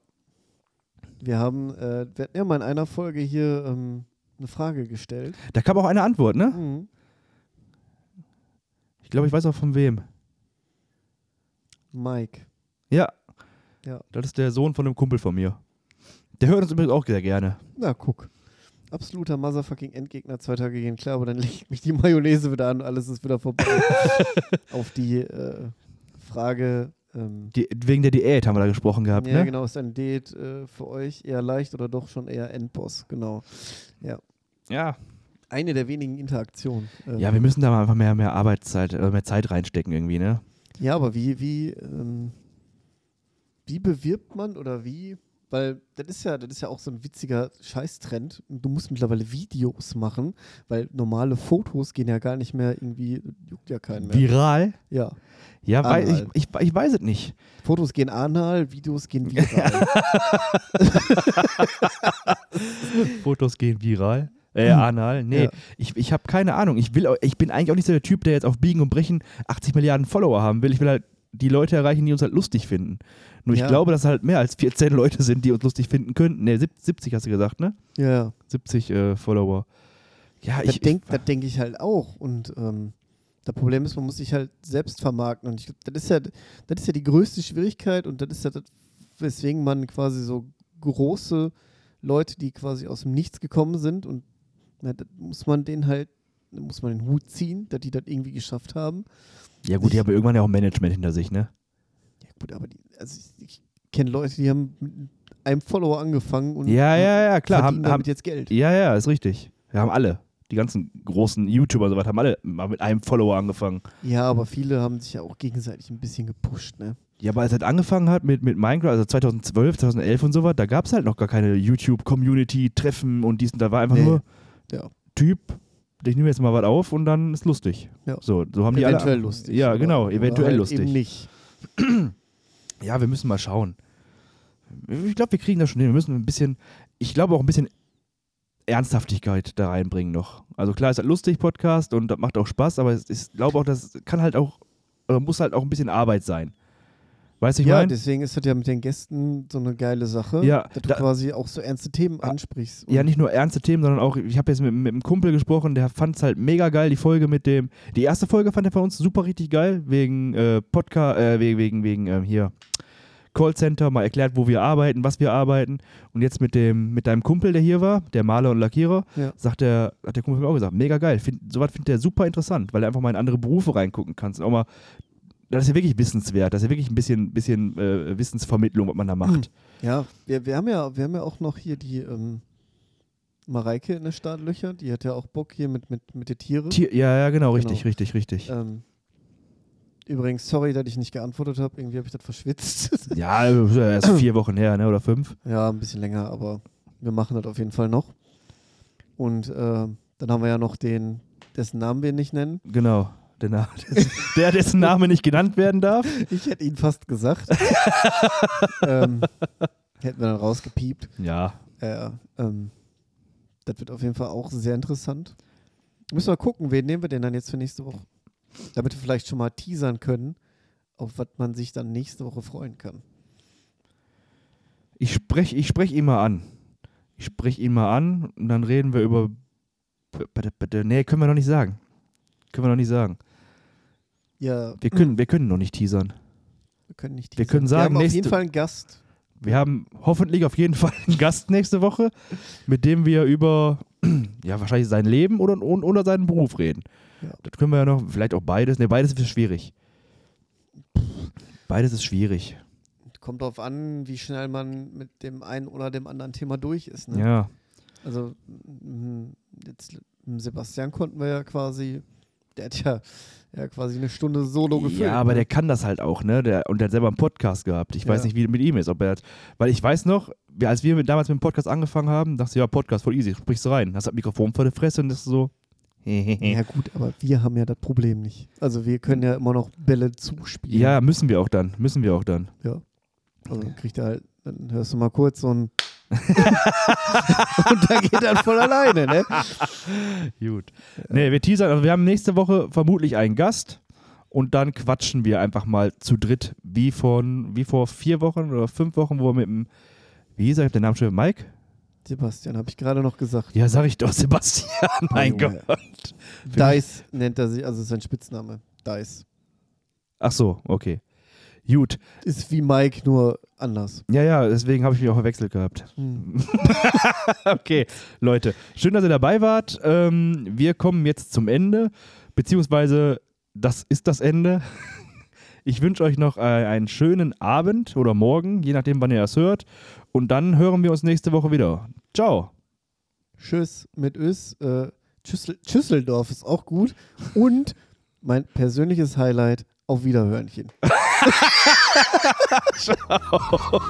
wir haben, äh, wir hatten ja mal in einer Folge hier ähm, eine Frage gestellt. Da kam auch eine Antwort, ne? Mhm. Ich glaube, ich weiß auch von wem. Mike. Ja. Ja. Das ist der Sohn von einem Kumpel von mir. Der hört uns übrigens auch sehr gerne. Na, guck. Absoluter Motherfucking Endgegner, zwei Tage gehen klar, aber dann legt mich die Mayonnaise wieder an und alles ist wieder vorbei. Auf die äh, Frage, ähm, Die, wegen der Diät haben wir da gesprochen gehabt, ja ne? genau, ist ein Date äh, für euch eher leicht oder doch schon eher Endboss, genau. Ja. Eine der wenigen Interaktionen. Ähm, Ja, wir müssen da mal einfach mehr, mehr Arbeitszeit, äh, mehr Zeit reinstecken irgendwie, ne? Ja, aber wie, wie, ähm, wie bewirbt man oder wie? Weil das ist ja, das ist ja auch so ein witziger Scheißtrend. Du musst mittlerweile Videos machen, weil normale Fotos gehen ja gar nicht mehr irgendwie, juckt ja keinen mehr. Viral? Ja. Ja, weil ich, ich, ich weiß es nicht. Fotos gehen anal, Videos gehen viral. Fotos gehen viral. Äh, anal. Nee, Ja. ich, ich habe keine Ahnung. Ich, will, ich bin eigentlich auch nicht so der Typ, der jetzt auf Biegen und Brechen 80 Milliarden Follower haben will. Ich will halt die Leute erreichen, die uns halt lustig finden. Nur ich Ja. glaube, dass halt mehr als 14 Leute sind, die uns lustig finden könnten. Ne, 70 hast du gesagt, ne? ja, ja. 70 äh, Follower. Ja, Das ich, denke ich, denk ich halt auch. Und ähm, das Problem ist, man muss sich halt selbst vermarkten. Und ich glaub, das ist ja, das ist ja die größte Schwierigkeit und das ist ja das, weswegen man quasi so große Leute, die quasi aus dem Nichts gekommen sind und na, das muss man denen halt, muss man den Hut ziehen, dass die das irgendwie geschafft haben. Ja gut, die haben irgendwann ja auch Management hinter sich, ne? Ja gut, aber die, also ich, ich kenne Leute, die haben mit einem Follower angefangen und Ja, ja, ja, klar. Haben, damit haben, jetzt Geld. ja, ja, ist richtig. Wir haben alle. Die ganzen großen YouTuber und so weiter haben alle mal mit einem Follower angefangen. Ja, aber viele haben sich ja auch gegenseitig ein bisschen gepusht, ne? Ja, aber als es angefangen hat mit, mit Minecraft, also 2012, 2011 und so was, da gab es halt noch gar keine YouTube-Community-Treffen und dies und da war einfach Nee. nur Ja. Typ, ich nehme jetzt mal was auf und dann ist lustig. Ja. So, so haben die eventuell alle. lustig. Ja, genau, oder eventuell halt lustig. Eben nicht. Ja, wir müssen mal schauen. Ich glaube, wir kriegen das schon hin. Wir müssen ein bisschen, ich glaube auch ein bisschen Ernsthaftigkeit da reinbringen noch. Also klar, ist halt lustig, Podcast und das macht auch Spaß, aber es ist, glaube auch, das kann halt auch, oder muss halt auch ein bisschen Arbeit sein. Weißt du, ich ja, meine? deswegen ist das ja mit den Gästen so eine geile Sache, Ja, dass du da- quasi auch so ernste Themen Ah, ansprichst. Ja, nicht nur ernste Themen, sondern auch, ich habe jetzt mit, mit einem Kumpel gesprochen, der fand es halt mega geil, die Folge mit dem, die erste Folge fand er von uns super richtig geil, wegen äh, Podcast, äh, wegen, wegen, wegen ähm, hier, Callcenter, mal erklärt, wo wir arbeiten, was wir arbeiten. Und jetzt mit dem, mit deinem Kumpel, der hier war, der Maler und Lackierer, Ja. sagt der, hat der Kumpel mir auch gesagt, mega geil. Find, sowas findet er super interessant, weil er einfach mal in andere Berufe reingucken kannst. Und auch mal, das ist ja wirklich wissenswert, das ist ja wirklich ein bisschen, bisschen äh, Wissensvermittlung, was man da macht. Ja, wir, wir, haben ja, wir haben ja auch noch hier die ähm, Mareike in den Startlöcher, die hat ja auch Bock hier mit, mit, mit den Tieren. Tier, ja, ja, genau, richtig, Genau. richtig, richtig. Ähm, übrigens, sorry, dass ich nicht geantwortet habe. Irgendwie habe ich das verschwitzt. Ja, ist ja erst vier Wochen her, ne? Oder fünf. ja, ein bisschen länger, aber wir machen das auf jeden Fall noch. Und äh, dann haben wir ja noch den, dessen Namen wir nicht nennen. Genau. Der, Na- der, dessen Name nicht genannt werden darf. Ich hätte ihn fast gesagt. ähm, hätten wir dann rausgepiept. Ja. Äh, ähm, das wird auf jeden Fall auch sehr interessant. Müssen wir gucken, wen nehmen wir denn dann jetzt für nächste Woche? Damit wir vielleicht schon mal teasern können, auf was man sich dann nächste Woche freuen kann. Ich spreche ich sprech ihn mal an. Ich spreche ihn mal an und dann reden wir über. Nee, können wir noch nicht sagen. Können wir noch nicht sagen. Ja, Wir können, wir können noch nicht teasern. wir können nicht wir teasern. können sagen, wir haben auf jeden Fall einen Gast. Wir haben hoffentlich auf jeden Fall einen Gast nächste Woche, mit dem wir über ja, wahrscheinlich sein Leben oder, oder seinen Beruf reden. Ja. Das können wir ja noch, vielleicht auch beides. Ne, beides ist schwierig. Beides ist schwierig. Kommt darauf an, wie schnell man mit dem einen oder dem anderen Thema durch ist. Ne? Ja. Also jetzt mit Sebastian konnten wir ja quasi, der hat ja, ja quasi eine Stunde Solo gefüllt. Ja, aber ne? der kann das halt auch, ne? Der, und der hat selber einen Podcast gehabt. Ich weiß Ja. nicht, wie mit ihm ist. Ob er hat, weil ich weiß noch, als wir mit, damals mit dem Podcast angefangen haben, dachte ich, ja, Podcast voll easy, sprichst du rein. Hast das Mikrofon vor der Fresse und das ist so. Ja gut, aber wir haben ja das Problem nicht. Also wir können ja immer noch Bälle zuspielen. ja, müssen wir auch dann. Müssen wir auch dann. Also dann kriegt er halt, dann hörst du mal kurz so ein und dann geht er voll alleine, ne? Gut. Nee, wir teasern, also wir haben nächste Woche vermutlich einen Gast und dann quatschen wir einfach mal zu dritt, wie, von, wie vor vier Wochen oder fünf Wochen, wo wir mit dem, wie hieß er, ich hab den Namen schon, Mike? Sebastian, habe ich gerade noch gesagt. Ja, sag ich doch, Sebastian, mein Junge. Gott. Dice nennt er sich, also sein Spitzname. Dice. Ach so, okay. Gut. Ist wie Mike, nur anders. Ja, ja, deswegen habe ich mich auch verwechselt gehabt. Hm. Okay, Leute, schön, dass ihr dabei wart. Ähm, wir kommen jetzt zum Ende, beziehungsweise das ist das Ende. Ich wünsche euch noch äh, einen schönen Abend oder Morgen, je nachdem, wann ihr das hört. Und dann hören wir uns nächste Woche wieder. Ciao. Tschüss mit Ös. Äh, Schüssel, Schüsseldorf ist auch gut. Und mein persönliches Highlight, auf Wiederhörnchen. Ciao.